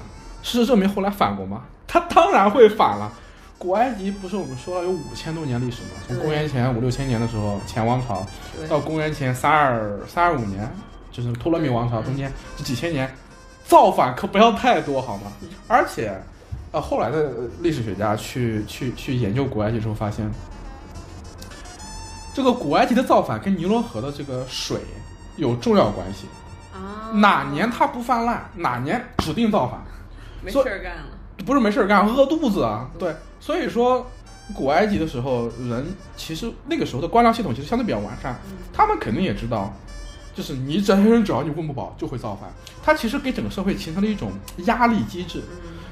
A: 事实证明，后来反过吗？他当然会反了。古埃及不是我们说了有五千多年历史吗？从公元前五六千年的时候前王朝，到公元前三二三二五年，就是托勒密王朝中间这几千年，造反可不要太多好吗？而且，呃，后来的历史学家去去去研究古埃及时候发现，这个古埃及的造反跟尼罗河的这个水有重要关系
B: 啊。
A: 哪年它不泛滥，哪年指定造反，
B: 没事儿干了。
A: 不是没事儿干，饿肚子啊！对，所以说，古埃及的时候，人其实那个时候的官僚系统其实相对比较完善，他们肯定也知道，就是你这些人只要你温不饱，就会造反。他其实给整个社会形成了一种压力机制，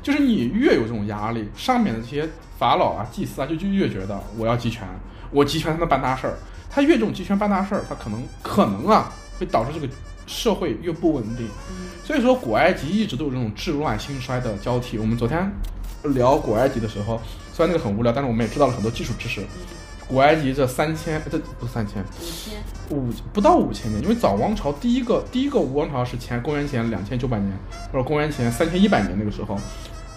A: 就是你越有这种压力，上面的这些法老啊、祭司啊，就就越觉得我要集权，我集权才能办大事儿。他越这种集权办大事儿，他可能可能啊，会导致这个社会越不稳定。所以说，古埃及一直都有这种治乱兴衰的交替。我们昨天聊古埃及的时候，虽然那个很无聊，但是我们也知道了很多基础知识。古埃及这三千，这不是三千，
B: 五千，
A: 五不到五千年，因为早王朝第一个第一个王朝是前公元前两千九百年，或者公元前三千一百年那个时候，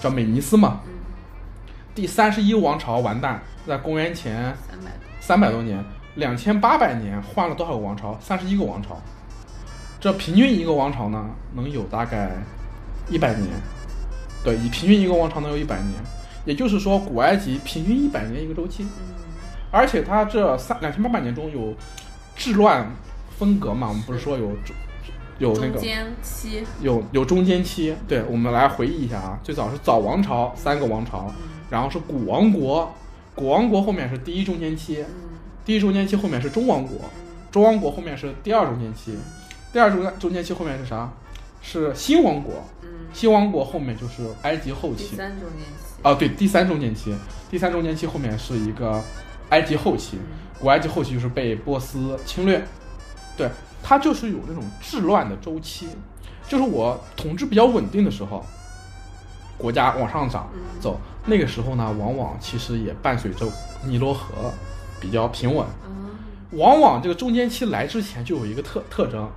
A: 叫美尼斯嘛。第三十一王朝完蛋，在公元前
B: 三百
A: 三百多年，两千八百年换了多少个王朝？三十一个王朝。这平均一个王朝呢，能有大概一百年。对，以平均一个王朝能有一百年，也就是说，古埃及平均一百年一个周期。而且它这三两千八百年中有治乱分隔嘛？我们不是说有有那个
B: 中间期，
A: 有有中间期。对，我们来回忆一下啊，最早是早王朝三个王朝，然后是古王国，古王国后面是第一中间期，第一中间期后面是中王国，中王国后面是第二中间期，第二中中间期后面是啥？是新王国，嗯。新王国后面就是埃及后期。第
B: 三中间期。
A: 啊，对，第三中间期，第三中间期后面是一个。埃及后期，古埃及后期就是被波斯侵略，对，它就是有那种治乱的周期，就是我统治比较稳定的时候，国家往上涨走，那个时候呢，往往其实也伴随着尼罗河比较平稳，往往这个中间期来之前就有一个特特征，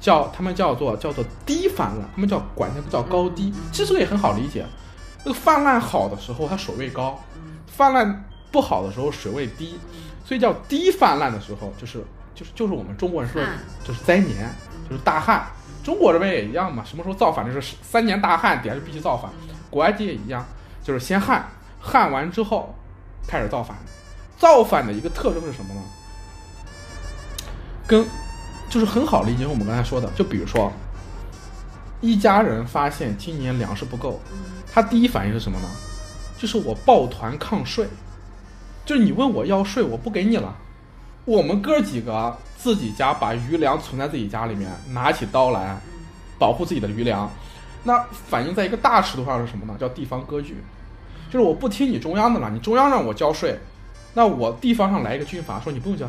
A: 叫他们叫做叫做低泛滥，他们叫管那个叫高低，其实这个也很好理解，那个泛滥好的时候它水位高，泛滥。不好的时候水位低，所以叫低泛滥的时候，就是就是就是我们中国人说的就是灾年，就是大旱。中国这边也一样嘛，什么时候造反就是三年大旱，底下就必须造反。古埃及也一样，就是先旱，旱完之后开始造反。造反的一个特征是什么呢？跟就是很好理解，我们刚才说的，就比如说一家人发现今年粮食不够，他第一反应是什么呢？就是我抱团抗税。就是你问我要税，我不给你了。我们哥几个自己家把余粮存在自己家里面，拿起刀来保护自己的余粮。那反映在一个大尺度上是什么呢？叫地方割据。就是我不听你中央的了，你中央让我交税，那我地方上来一个军阀说你不用交，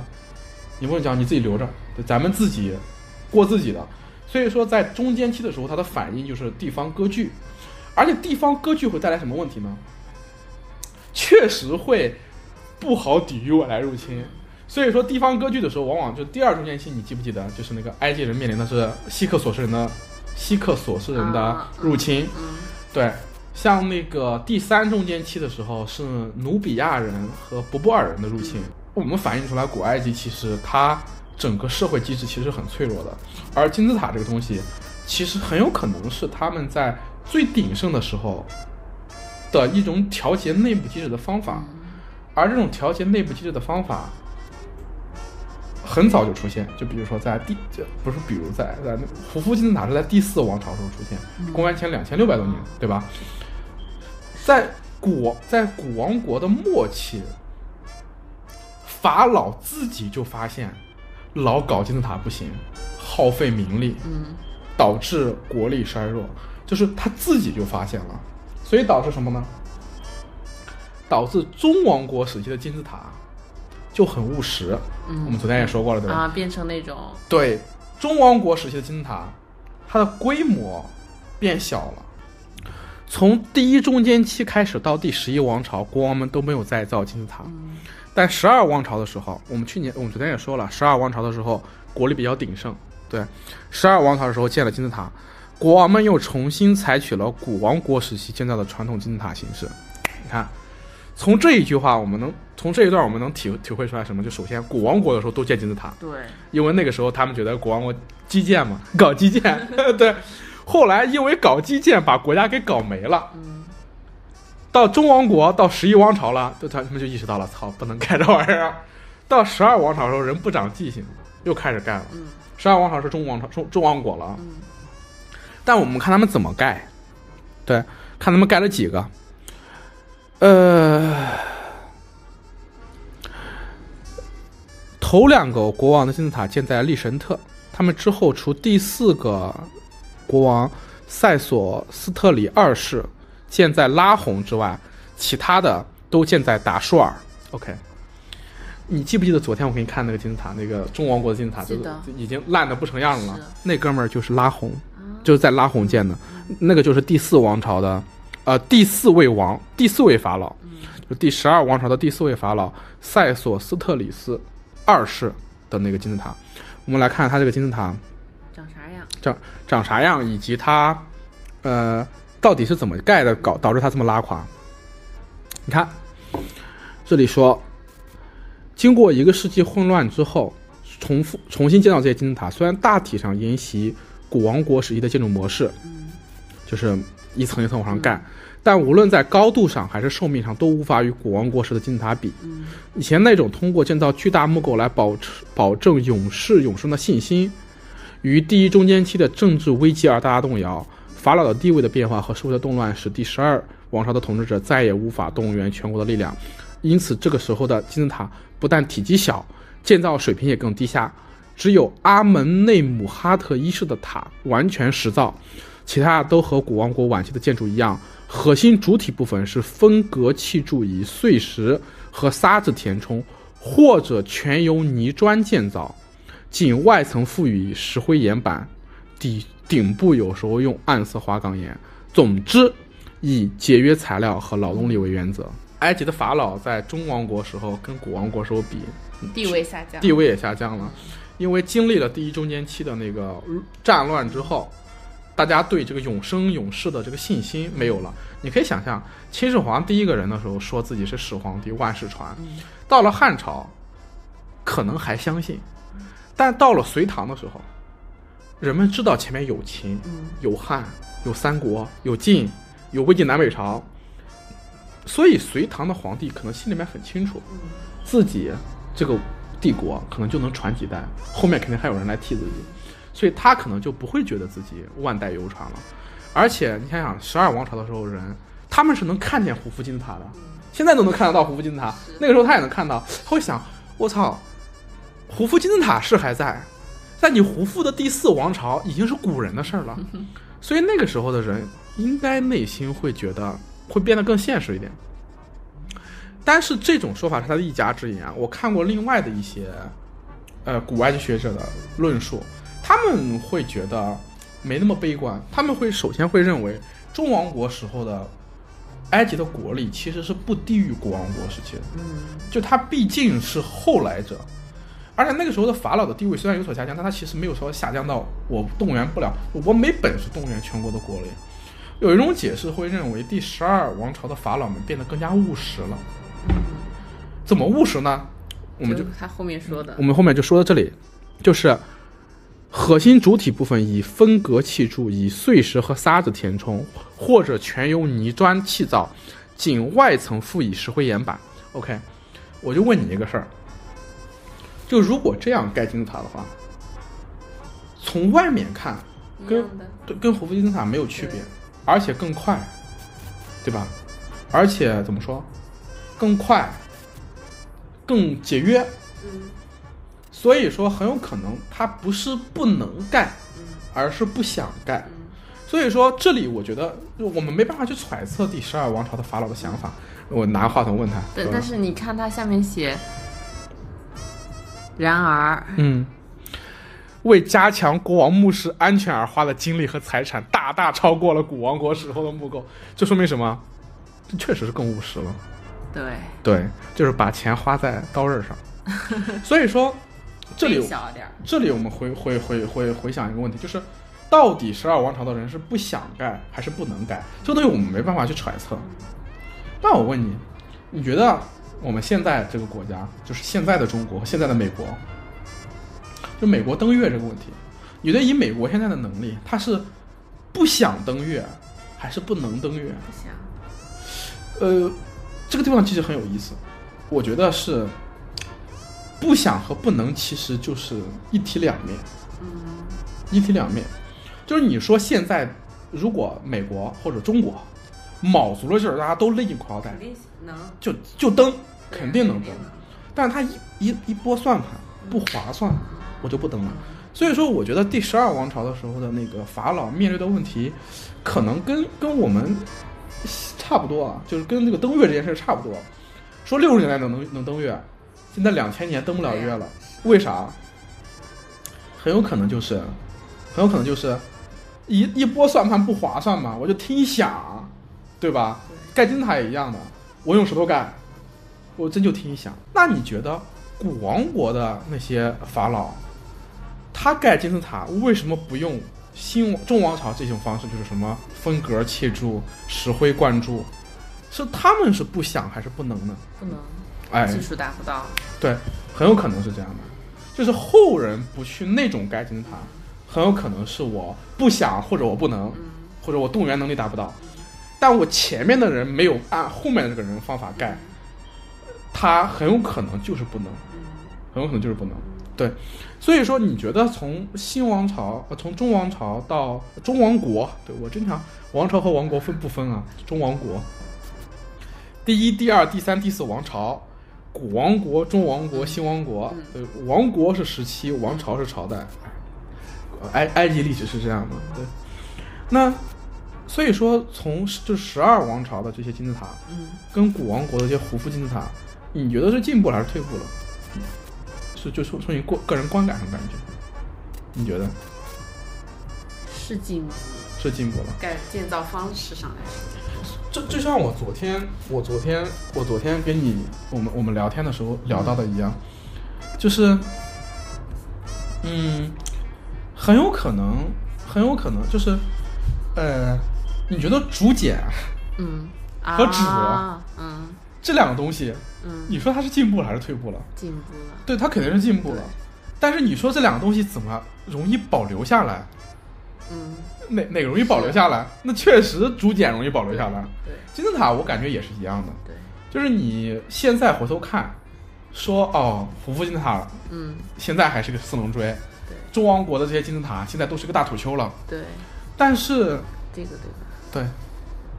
A: 你不用交，你自己留着，咱们自己过自己的。所以说在中间期的时候，它的反应就是地方割据，而且地方割据会带来什么问题呢？确实会。不好抵御外来入侵，所以说地方割据的时候，往往就第二中间期，你记不记得？就是那个埃及人面临的是希克索斯人的希克索斯人的入侵，对，像那个第三中间期的时候是努比亚人和博布尔人的入侵。我们反映出来，古埃及其实它整个社会机制其实很脆弱的，而金字塔这个东西，其实很有可能是他们在最鼎盛的时候的一种调节内部机制的方法。而这种调节内部机制的方法很早就出现，就比如说在第，不是比如在在那胡夫金字塔是在第四王朝时候出现，公元前两千六百多年，对吧？在古在古王国的末期，法老自己就发现老搞金字塔不行，耗费民力，
B: 嗯，
A: 导致国力衰弱，就是他自己就发现了，所以导致什么呢？导致中王国时期的金字塔就很务实，
B: 嗯，
A: 我们昨天也说过了，对吧？
B: 啊，变成那种
A: 对中王国时期的金字塔，它的规模变小了。从第一中间期开始到第十一王朝，国王们都没有再造金字塔。但十二王朝的时候，我们去年我们昨天也说了，十二王朝的时候国力比较鼎盛，对，十二王朝的时候建了金字塔，国王们又重新采取了古王国时期建造的传统金字塔形式，你看。从这一句话，我们能从这一段，我们能体体会出来什么？就首先，古王国的时候都建金字塔，
B: 对，
A: 因为那个时候他们觉得古王国基建嘛，搞基建，*laughs* 对。后来因为搞基建把国家给搞没了，
B: 嗯。
A: 到中王国到十一王朝了，就他他们就意识到了，操，不能盖这玩意儿。到十二王朝的时候，人不长记性，又开始盖了。
B: 嗯。
A: 十二王朝是中王朝中中王国了，嗯。但我们看他们怎么盖，对，看他们盖了几个。呃，头两个国王的金字塔建在利神特，他们之后除第四个国王塞索斯特里二世建在拉洪之外，其他的都建在达舒尔。OK，你记不记得昨天我给你看那个金字塔，那个中王国的金字塔，就是已经烂的不成样了。那哥们儿就是拉洪，就是在拉洪建的，那个就是第四王朝的，呃，第四位王，第四位法老，就第十二王朝的第四位法老塞索斯特里斯二世的那个金字塔。我们来看他这个金字塔。
B: 长啥样，
A: 长长啥样，以及他，呃，到底是怎么盖的，搞导致它这么拉垮。你看，这里说，经过一个世纪混乱之后，重复重新建造这些金字塔，虽然大体上沿袭古王国时期的建筑模式，就是一层一层往上盖。但无论在高度上还是寿命上，都无法与古王国时的金字塔比。以前那种通过建造巨大木构来保持保证永世永生的信心，于第一中间期的政治危机而大大动摇。法老的地位的变化和社会的动乱，使第十二王朝的统治者再也无法动员全国的力量。因此，这个时候的金字塔不但体积小，建造水平也更低下。只有阿门内姆哈特一世的塔完全实造，其他都和古王国晚期的建筑一样。核心主体部分是分隔砌筑以碎石和沙子填充，或者全由泥砖建造，仅外层覆以石灰岩板，底顶部有时候用暗色花岗岩。总之，以节约材料和劳动力为原则。埃及的法老在中王国时候跟古王国时候比，
B: 地位下降，
A: 地位也下降了，因为经历了第一中间期的那个战乱之后。大家对这个永生永世的这个信心没有了。你可以想象，秦始皇第一个人的时候说自己是始皇帝，万世传。到了汉朝，可能还相信，但到了隋唐的时候，人们知道前面有秦、有汉、有三国、有晋、有魏晋南北朝，所以隋唐的皇帝可能心里面很清楚，自己这个帝国可能就能传几代，后面肯定还有人来替自己。所以他可能就不会觉得自己万代流传了，而且你想想，十二王朝的时候人，他们是能看见胡夫金字塔的，现在都能看得到胡夫金字塔，那个时候他也能看到，他会想，我操，胡夫金字塔是还在，但你胡夫的第四王朝已经是古人的事儿了，*laughs* 所以那个时候的人应该内心会觉得会变得更现实一点。但是这种说法是他的一家之言啊，我看过另外的一些，呃，古埃及学者的论述。他们会觉得没那么悲观，他们会首先会认为中王国时候的埃及的国力其实是不低于古王国时期的，嗯，就他毕竟是后来者，而且那个时候的法老的地位虽然有所下降，但他其实没有说下降到我动员不了，我没本事动员全国的国力。有一种解释会认为第十二王朝的法老们变得更加务实了，怎么务实呢？我们就
B: 他后面说的，
A: 我们后面就说到这里，就是。核心主体部分以分隔砌筑，以碎石和沙子填充，或者全由泥砖砌造，仅外层覆以石灰岩板。OK，我就问你一个事儿：就如果这样盖金字塔的话，从外面看，跟跟胡夫金字塔没有区别，而且更快，对吧？而且怎么说？更快，更节约。嗯。所以说，很有可能他不是不能盖，而是不想盖。所以说，这里我觉得我们没办法去揣测第十二王朝的法老的想法。我拿话筒问他。
B: 对，但是你看他下面写，然而，
A: 嗯，为加强国王墓室安全而花的精力和财产，大大超过了古王国时候的木构。这说明什么？这确实是更务实了。
B: 对，
A: 对，就是把钱花在刀刃上。*laughs* 所以说。这里，这里我们回回回回回想一个问题，就是到底十二王朝的人是不想盖还是不能盖？这东西我们没办法去揣测。那我问你，你觉得我们现在这个国家，就是现在的中国和现在的美国，就美国登月这个问题，你觉得以美国现在的能力，他是不想登月还是不能登月？
B: 不想。
A: 呃，这个地方其实很有意思，我觉得是。不想和不能其实就是一体两面，嗯，一体两面，就是你说现在如果美国或者中国卯足了劲儿，大家都勒紧裤腰带，
B: 能
A: 就就登，肯定能登，但是他一一一波算盘不划算，我就不登了。所以说，我觉得第十二王朝的时候的那个法老面对的问题，可能跟跟我们差不多啊，就是跟这个登月这件事差不多。说六十年代能能能登月，现在两千年登不了月了，为啥？很有可能就是，很有可能就是一一波算盘不划算嘛，我就听响，对吧？盖金字塔也一样的，我用石头盖，我真就听响。那你觉得古王国的那些法老，他盖金字塔为什么不用新中王朝这种方式？就是什么分格砌筑、石灰灌注，是他们是不想还是不能呢？
B: 不能，
A: 哎，
B: 技术达不到。
A: 对，很有可能是这样的。就是后人不去那种盖金字塔，很有可能是我不想，或者我不能，或者我动员能力达不到。但我前面的人没有按后面的这个人方法盖，他很有可能就是不能，很有可能就是不能。对，所以说你觉得从新王朝，呃，从中王朝到中王国，对我经常王朝和王国分不分啊？中王国，第一、第二、第三、第四王朝。古王国、中王国、新王国，对，王国是时期，王朝是朝代。埃埃及历史是这样的，对。那所以说，从就十二王朝的这些金字塔，
B: 嗯，
A: 跟古王国的这些胡夫金字塔，你觉得是进步了还是退步了？是就从从你个个人观感上感觉，你觉得？
B: 是进步。
A: 是进步了。
B: 改建造方式上来说。
A: 就就像我昨天，我昨天，我昨天跟你我们我们聊天的时候聊到的一样，就是，嗯，很有可能，很有可能就是，呃，你觉得竹简，
B: 嗯，
A: 和纸，
B: 嗯，
A: 这两个东西，
B: 嗯，
A: 你说它是进步了还是退步了？
B: 进步了。
A: 对，它肯定是进步了。但是你说这两个东西怎么容易保留下来？
B: 嗯。
A: 哪哪个容易保留下来？那确实竹简容易保留下来。
B: 对，
A: 金字塔我感觉也是一样的。
B: 对，
A: 就是你现在回头看，说哦，胡夫金字塔，
B: 嗯，
A: 现在还是个四棱锥。
B: 对，
A: 中王国的这些金字塔现在都是个大土丘了。
B: 对，
A: 但是
B: 这个对吧？
A: 对，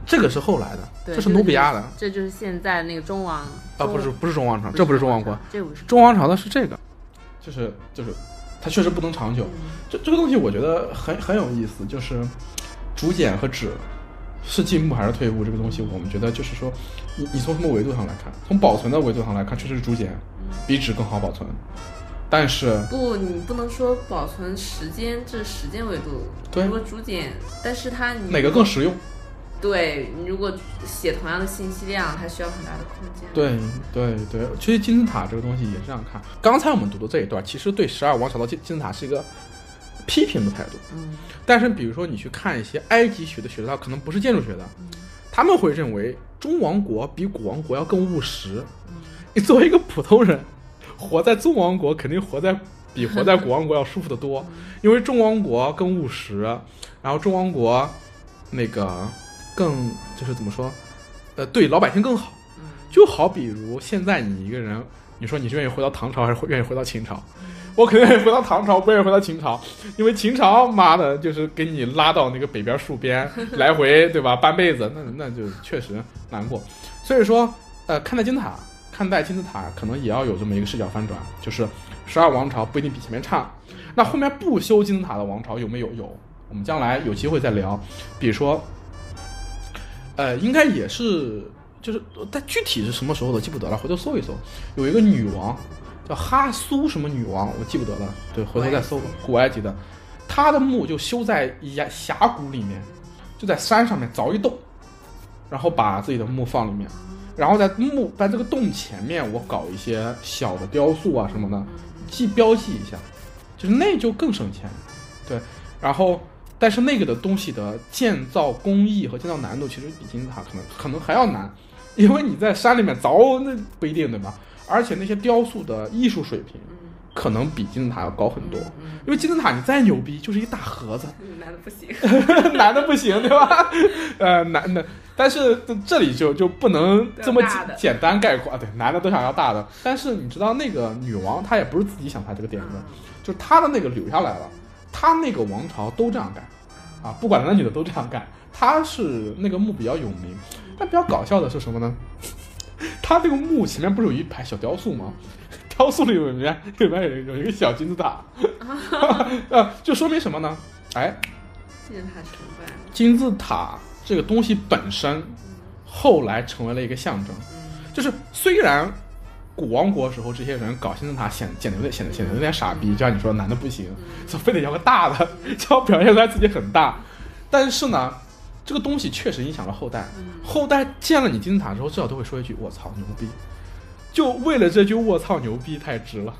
A: 这个是后来的，
B: 这
A: 是努比亚的。
B: 这就是现在那个中王
A: 啊，不是不是中王朝，这不是中王国，
B: 这不是
A: 中王朝的是这个，就是就是。它确实不能长久，这这个东西我觉得很很有意思，就是竹简和纸是进步还是退步？这个东西我们觉得就是说，你你从什么维度上来看？从保存的维度上来看，确实是竹简比纸更好保存，但是
B: 不，你不能说保存时间，这是时间维度。
A: 对，
B: 如果竹简，但是它
A: 哪个更实用？
B: 对你如果写同样的信息量，它需要很大的空间。
A: 对对对，其实金字塔这个东西也是这样看。刚才我们读的这一段，其实对十二王朝的金金字塔是一个批评的态度。
B: 嗯。
A: 但是比如说你去看一些埃及学的学者，可能不是建筑学的，他们会认为中王国比古王国要更务实。你作为一个普通人，活在中王国肯定活在比活在古王国要舒服的多，因为中王国更务实，然后中王国那个。更就是怎么说，呃，对老百姓更好，就好比如现在你一个人，你说你是愿意回到唐朝还是愿意回到秦朝？我肯定愿意回到唐朝，不愿意回到秦朝，因为秦朝妈的，就是给你拉到那个北边戍边，*laughs* 来回对吧，半辈子，那那就确实难过。所以说，呃，看待金字塔，看待金字塔，可能也要有这么一个视角翻转，就是十二王朝不一定比前面差，那后面不修金字塔的王朝有没有？有，我们将来有机会再聊，比如说。呃，应该也是，就是但具体是什么时候的记不得了，回头搜一搜。有一个女王叫哈苏什么女王，我记不得了。对，回头再搜。古埃及的，她的墓就修在崖峡谷里面，就在山上面凿一洞，然后把自己的墓放里面，然后在墓在这个洞前面，我搞一些小的雕塑啊什么的，记标记一下，就是那就更省钱。对，然后。但是那个的东西的建造工艺和建造难度其实比金字塔可能可能还要难，因为你在山里面凿那不一定对吧？而且那些雕塑的艺术水平，可能比金字塔要高很多。因为金字塔你再牛逼就是一大盒子，
B: 难的不行，*laughs*
A: 难的不行对吧？*laughs* 呃，难的，但是这里就就不能这么简单概括啊。对，男的都想要大的。但是你知道那个女王她也不是自己想拍这个点子，就是她的那个留下来了，她那个王朝都这样干。啊，不管男女的都这样干。他是那个墓比较有名，但比较搞笑的是什么呢？*laughs* 他那个墓前面不是有一排小雕塑吗？*laughs* 雕塑里面里面有有一个小金字塔，*laughs* 啊，就说明什么呢？哎，
B: 金字塔崇拜。
A: 金字塔这个东西本身，后来成为了一个象征。就是虽然古王国时候这些人搞金字塔显显得有点显得显得有点傻逼，就像你说男的不行，就非得要个大的，就要表现出来自己很大。但是呢，这个东西确实影响了后代。后代见了你金字塔之后，至少都会说一句：“我操，牛逼！”就为了这句“我操，牛逼”太值了，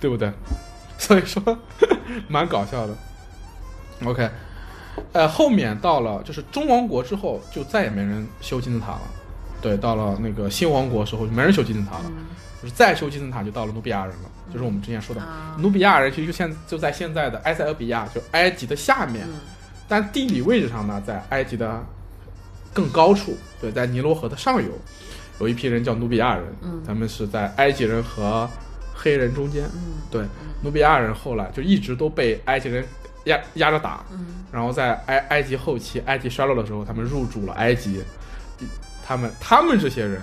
A: 对不对？*laughs* 所以说，*laughs* 蛮搞笑的。OK，呃，后面到了就是中王国之后，就再也没人修金字塔了。对，到了那个新王国时候，就没人修金字塔了。就是再修金字塔，就到了努比亚人了。就是我们之前说的，努比亚人其实就现就在现在的埃塞俄比亚，就埃及的下面。但地理位置上呢，在埃及的更高处，对，在尼罗河的上游，有一批人叫努比亚人，他们是在埃及人和黑人中间，对，努比亚人后来就一直都被埃及人压压着打，然后在埃埃及后期，埃及衰落的时候，他们入主了埃及，他们他们这些人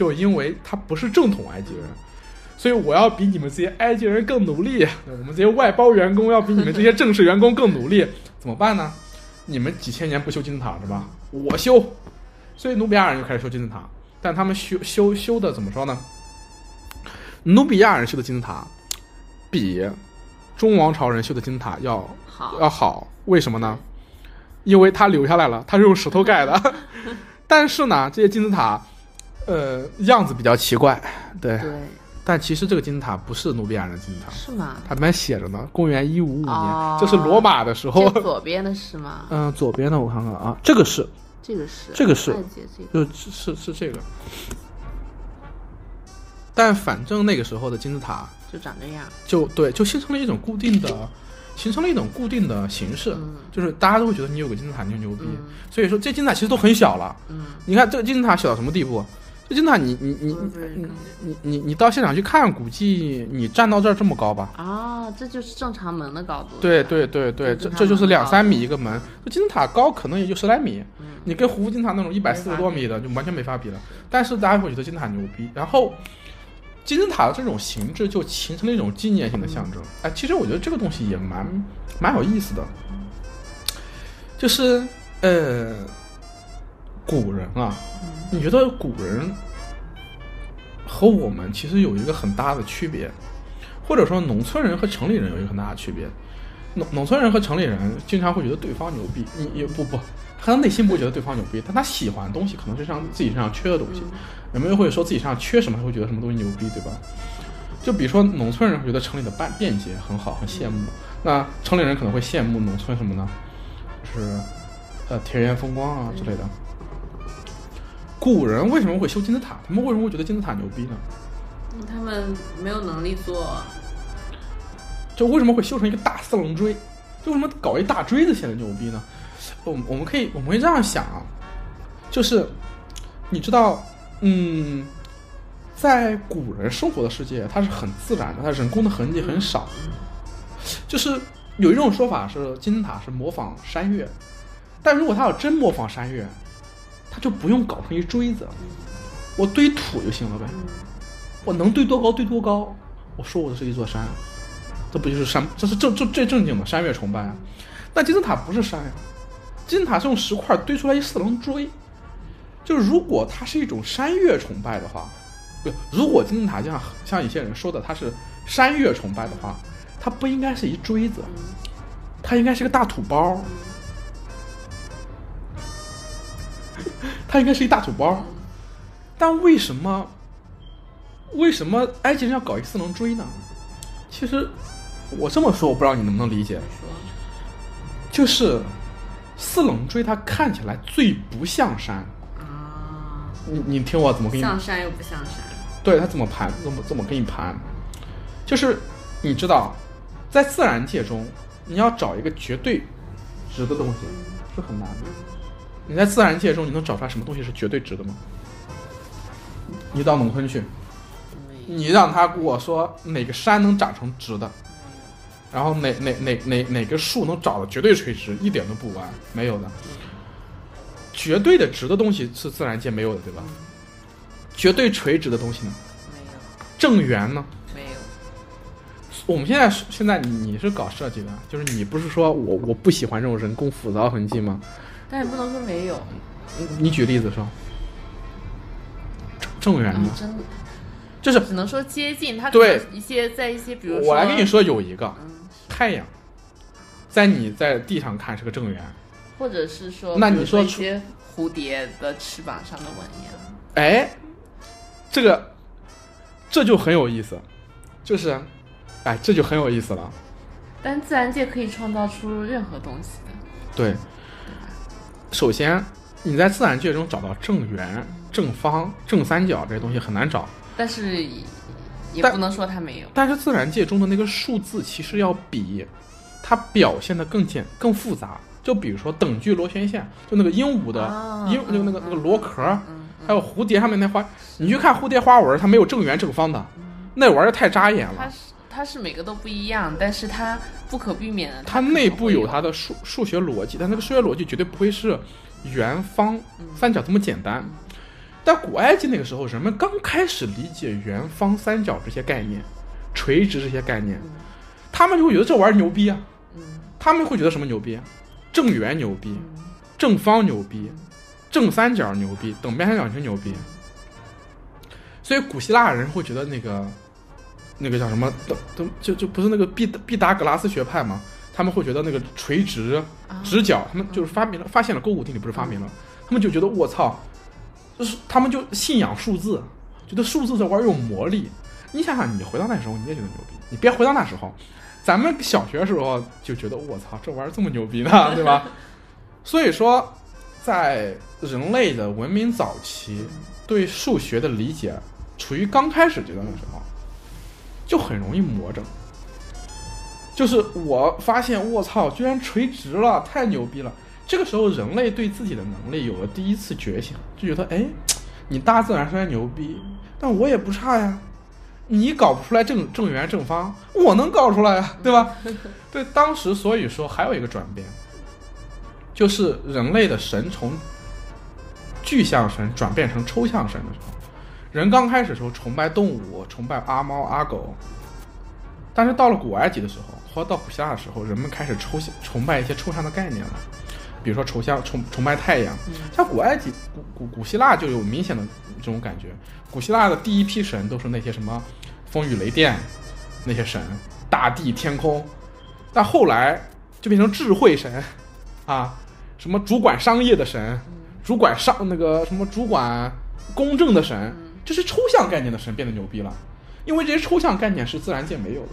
A: 就因为他不是正统埃及人，所以我要比你们这些埃及人更努力，我们这些外包员工要比你们这些正式员工更努力。怎么办呢？你们几千年不修金字塔是吧？我修，所以努比亚人就开始修金字塔。但他们修修修的怎么说呢？努比亚人修的金字塔比中王朝人修的金字塔要
B: 好
A: 要好。为什么呢？因为他留下来了，他是用石头盖的。*laughs* 但是呢，这些金字塔，呃，样子比较奇怪。对。
B: 对。
A: 但其实这个金字塔不是努比亚人金字塔，
B: 是吗？
A: 它里面写着呢，公元一五五年，这是罗马的时候。
B: 左边的是吗？
A: 嗯，左边的我看看啊，这个是，
B: 这个是，
A: 这个是，
B: 就
A: 是是这个。但反正那个时候的金字塔
B: 就长这样，
A: 就对，就形成了一种固定的，形成了一种固定的形式，就是大家都会觉得你有个金字塔你就牛逼。所以说这金字塔其实都很小了。嗯，你看这个金字塔小到什么地步？金字塔，你你你你你你你到现场去看，估计你站到这儿这么高吧？
B: 啊，这就是正常门的高度。
A: 对对对对，这这就是两三米一个门。这金字塔高可能也就十来米，你跟胡夫金字塔那种一百四十多米的就完全没法比了。但是大家会觉得金字塔牛逼，然后金字塔的这种形制就形成了一种纪念性的象征。哎，其实我觉得这个东西也蛮蛮有意思的，就是呃。古人啊，你觉得古人和我们其实有一个很大的区别，或者说农村人和城里人有一个很大的区别。农农村人和城里人经常会觉得对方牛逼，你也不不，可能内心不会觉得对方牛逼，但他喜欢的东西可能是像自己身上缺的东西。人们又会说自己身上缺什么，会觉得什么东西牛逼，对吧？就比如说农村人会觉得城里的便便捷很好，很羡慕。那城里人可能会羡慕农村什么呢？就是呃田园风光啊之类的。古人为什么会修金字塔？他们为什么会觉得金字塔牛逼呢？
B: 他们没有能力做。
A: 就为什么会修成一个大四棱锥？就为什么搞一大锥子显得牛逼呢？我我们可以我们会这样想啊，就是你知道，嗯，在古人生活的世界，它是很自然的，它人工的痕迹很少。就是有一种说法是金字塔是模仿山岳，但如果它要真模仿山岳。他就不用搞成一锥子，我堆土就行了呗。我能堆多高堆多高。我说我的是一座山，这不就是山？这是正正最正经的山岳崇拜啊。那金字塔不是山呀，金字塔是用石块堆出来一四棱锥。就是如果它是一种山岳崇拜的话，不，如果金字塔像像一些人说的它是山岳崇拜的话，它不应该是一锥子，它应该是个大土包。它应该是一大土包，但为什么？为什么埃及人要搞一四棱锥呢？其实我这么说，我不知道你能不能理解。就是四棱锥，它看起来最不像山
B: 啊！
A: 你你听我怎么给你
B: 像山又不像山？
A: 对，它怎么盘？怎么怎么给你盘？就是你知道，在自然界中，你要找一个绝对直的东西是很难的。你在自然界中，你能找出来什么东西是绝对值的吗？你到农村去，你让他跟我说哪个山能长成直的，然后哪哪哪哪哪个树能长得绝对垂直，一点都不弯，没有的。绝对的直的东西是自然界没有的，对吧？绝对垂直的东西呢？
B: 没有。
A: 正圆呢？
B: 没有。
A: 我们现在现在你是搞设计的，就是你不是说我我不喜欢这种人工复杂痕迹吗？
B: 但也不能说没有。
A: 你举例子说，正圆
B: 的，真
A: 就是
B: 只能说接近它。
A: 对
B: 一些在一些，比如
A: 我来跟你说有一个太阳，在你在地上看是个正圆，
B: 或者是说
A: 那你说
B: 一些蝴蝶的翅膀上的纹样，
A: 哎，这个这就很有意思，就是，哎，这就很有意思了。
B: 但自然界可以创造出任何东西的，
A: 对。首先，你在自然界中找到正圆、正方、正三角这些东西很难找，
B: 但是也不能说它没有。
A: 但是自然界中的那个数字其实要比它表现的更简、更复杂。就比如说等距螺旋线，就那个鹦鹉的鹦那个那个那个螺壳，还有蝴蝶上面那花，你去看蝴蝶花纹，它没有正圆正方的，那玩意儿太扎眼了。
B: 它是每个都不一样，但是它不可避免的。
A: 它内部有它的数数学逻辑，但那个数学逻辑绝对不会是圆方三角这么简单。但古埃及那个时候，人们刚开始理解圆方三角这些概念，垂直这些概念，他们就会觉得这玩意儿牛逼啊。他们会觉得什么牛逼？正圆牛逼，正方牛逼，正三角牛逼，等边三角形牛逼。所以古希腊人会觉得那个，那个叫什么？都都就就不是那个毕毕达哥拉斯学派吗？他们会觉得那个垂直直角，他们就是发明了发现了勾股定理，不是发明了？他们就觉得我操，就是他们就信仰数字，觉得数字这玩意儿有魔力。你想想，你回到那时候，你也觉得牛逼。你别回到那时候。咱们小学时候就觉得我操，这玩意儿这么牛逼呢，对吧？*laughs* 所以说，在人类的文明早期，对数学的理解处于刚开始阶段的时候，就很容易魔怔。就是我发现，我操，居然垂直了，太牛逼了！这个时候，人类对自己的能力有了第一次觉醒，就觉得，哎，你大自然虽然牛逼，但我也不差呀。你搞不出来正正圆正方，我能搞出来啊，对吧？*laughs* 对，当时所以说还有一个转变，就是人类的神从具象神转变成抽象神的时候，人刚开始时候崇拜动物，崇拜阿猫阿狗，但是到了古埃及的时候，或到古希腊的时候，人们开始抽象崇拜一些抽象的概念了，比如说抽象崇崇拜太阳，像古埃及、古古古希腊就有明显的这种感觉。古希腊的第一批神都是那些什么？风雨雷电，那些神，大地天空，但后来就变成智慧神，*laughs* 啊，什么主管商业的神，主管商那个什么主管公正的神，这些抽象概念的神变得牛逼了，因为这些抽象概念是自然界没有的。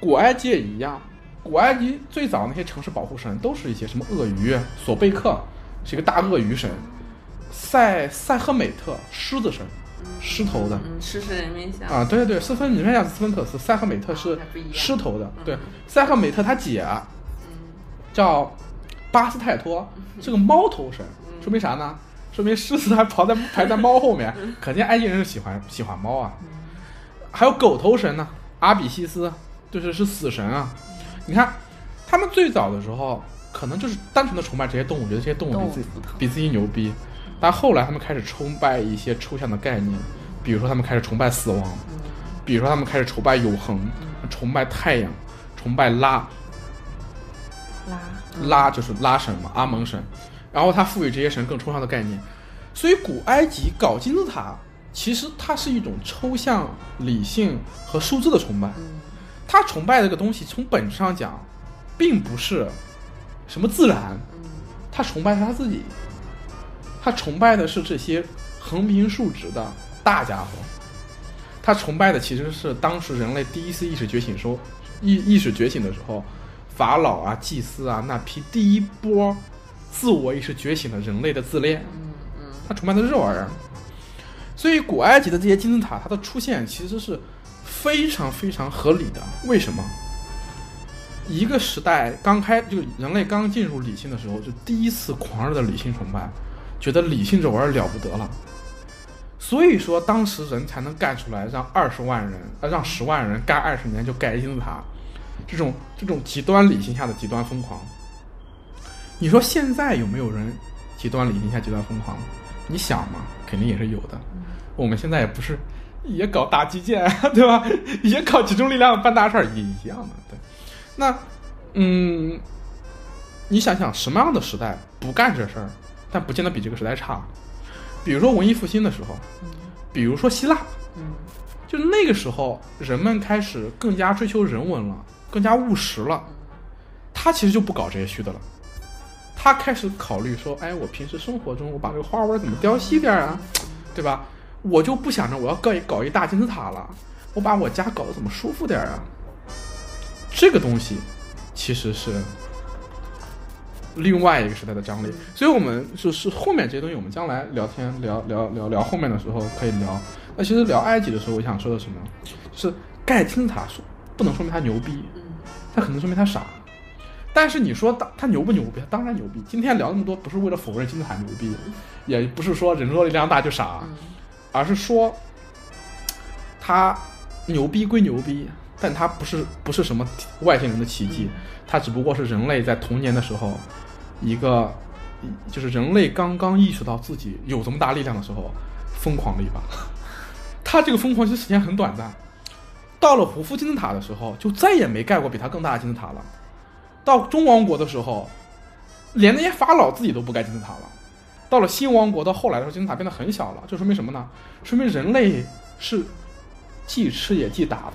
A: 古埃及也一样，古埃及最早那些城市保护神都是一些什么鳄鱼，索贝克是一个大鳄鱼神，塞塞赫美特狮子神。狮头的，
B: 狮身人面像
A: 啊，对对对，狮身人面像是斯芬克斯，塞赫美特是狮头的，对，塞赫美特他姐，叫巴斯泰托，*laughs* 是个猫头神，说明啥呢？说明狮子还跑在 *laughs* 排在猫后面，可见埃及人是喜欢喜欢猫啊。还有狗头神呢，阿比西斯，就是是死神啊。你看，他们最早的时候可能就是单纯的崇拜这些动物，觉得这些动物比自己比自己牛逼。但后来他们开始崇拜一些抽象的概念，比如说他们开始崇拜死亡，比如说他们开始崇拜永恒，崇拜太阳，崇拜拉，
B: 拉
A: 拉就是拉神嘛，阿蒙神，然后他赋予这些神更抽象的概念，所以古埃及搞金字塔，其实它是一种抽象、理性和数字的崇拜，他崇拜这个东西从本质上讲，并不是什么自然，他崇拜是他自己。他崇拜的是这些横平竖直的大家伙，他崇拜的其实是当时人类第一次意识觉醒时候，意意识觉醒的时候，法老啊、祭司啊那批第一波自我意识觉醒的人类的自恋。他崇拜的是这玩意儿。所以古埃及的这些金字塔，它的出现其实是非常非常合理的。为什么？一个时代刚开，就人类刚进入理性的时候，就第一次狂热的理性崇拜。觉得理性这玩意儿了不得了，所以说当时人才能干出来，让二十万人啊，让十万人干二十年就盖金字塔，这种这种极端理性下的极端疯狂。你说现在有没有人极端理性下极端疯狂？你想嘛，肯定也是有的。我们现在也不是也搞大基建，*laughs* 对吧？也搞集中力量办大事儿，也一样的。对，那嗯，你想想什么样的时代不干这事儿，但不见得比这个时代差。比如说文艺复兴的时候，比如说希腊，
B: 嗯，
A: 就那个时候人们开始更加追求人文了，更加务实了。他其实就不搞这些虚的了，他开始考虑说，哎，我平时生活中我把这个花纹怎么雕细点啊，对吧？我就不想着我要搞一搞一大金字塔了，我把我家搞得怎么舒服点啊？这个东西其实是另外一个时代的张力，所以我们就是后面这些东西，我们将来聊天聊聊聊聊后面的时候可以聊。那其实聊埃及的时候，我想说的什么，就是盖金字塔说不能说明他牛逼，他可能说明他傻。但是你说他他牛不牛逼？他当然牛逼。今天聊那么多，不是为了否认金字塔牛逼，也不是说人多力量大就傻。而是说，他牛逼归牛逼，但他不是不是什么外星人的奇迹，他只不过是人类在童年的时候，一个就是人类刚刚意识到自己有这么大力量的时候，疯狂了一把。*laughs* 他这个疯狂其实时间很短暂，到了胡夫金字塔的时候，就再也没盖过比他更大的金字塔了。到中王国的时候，连那些法老自己都不盖金字塔了。到了新王国，到后来的时候，金字塔变得很小了，就说明什么呢？说明人类是既吃也既打的，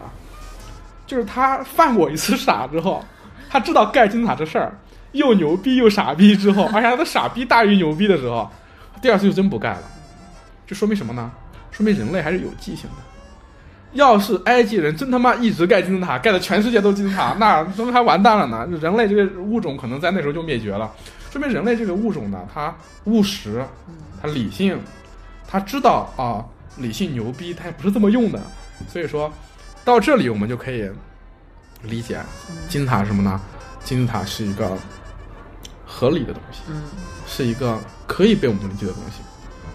A: 就是他犯过一次傻之后，他知道盖金字塔这事儿又牛逼又傻逼之后，而且他的傻逼大于牛逼的时候，第二次就真不盖了。这说明什么呢？说明人类还是有记性的。要是埃及人真他妈一直盖金字塔，盖的全世界都金字塔，那说明还完蛋了呢。人类这个物种可能在那时候就灭绝了。说明人类这个物种呢，它务实，它理性，它知道啊，理性牛逼，它也不是这么用的。所以说，到这里我们就可以理解金字塔是什么呢？金字塔是一个合理的东西，是一个可以被我们理解的东西。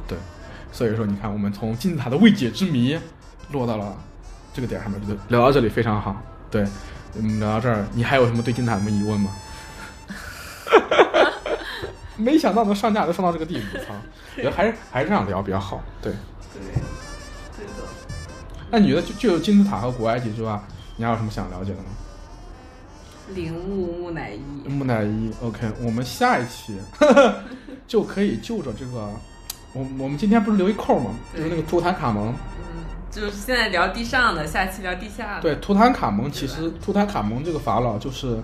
A: 对，所以说你看，我们从金字塔的未解之谜落到了这个点上面，就聊到这里非常好。对，嗯，聊到这儿，你还有什么对金字塔什么疑问吗？*laughs* 没想到能上架都上到这个地步，操！觉得还是还是这样聊比较好，对。
B: 对，对的。
A: 那你觉得就就金字塔和古埃及之外，你还有什么想了解的吗？
B: 陵墓木乃伊。
A: 木乃伊，OK，我们下一期 *laughs* 就可以就着这个，我我们今天不是留一扣吗？就是那个图坦卡蒙。
B: 嗯，就是现在聊地上的，下期聊地下的。
A: 对，图坦卡蒙其实图坦卡蒙这个法老就是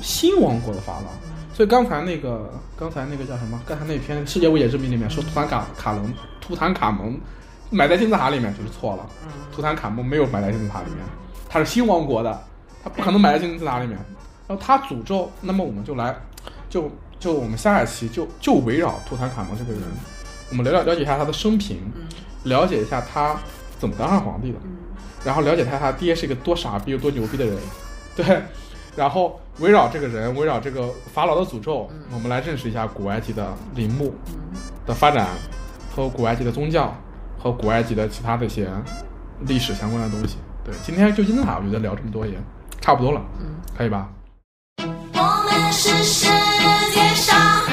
A: 新王国的法老。所以刚才那个，刚才那个叫什么？刚才那篇《世界未解之谜》里面说图坦卡卡隆、图坦卡蒙埋在金字塔里面就是错了。图坦卡蒙没有埋在金字塔里面，他是新王国的，他不可能埋在金字塔里面。然后他诅咒，那么我们就来，就就我们下一期就就围绕图坦卡蒙这个人，我们了了了解一下他的生平，了解一下他怎么当上皇帝的，然后了解他他爹是一个多傻逼又多牛逼的人，*laughs* 对。然后围绕这个人，围绕这个法老的诅咒，我们来认识一下古埃及的陵墓的发展，和古埃及的宗教，和古埃及的其他的一些历史相关的东西。对，今天就金字塔，我觉得聊这么多也差不多了，
B: 嗯，
A: 可以吧？
C: 我们是世界上。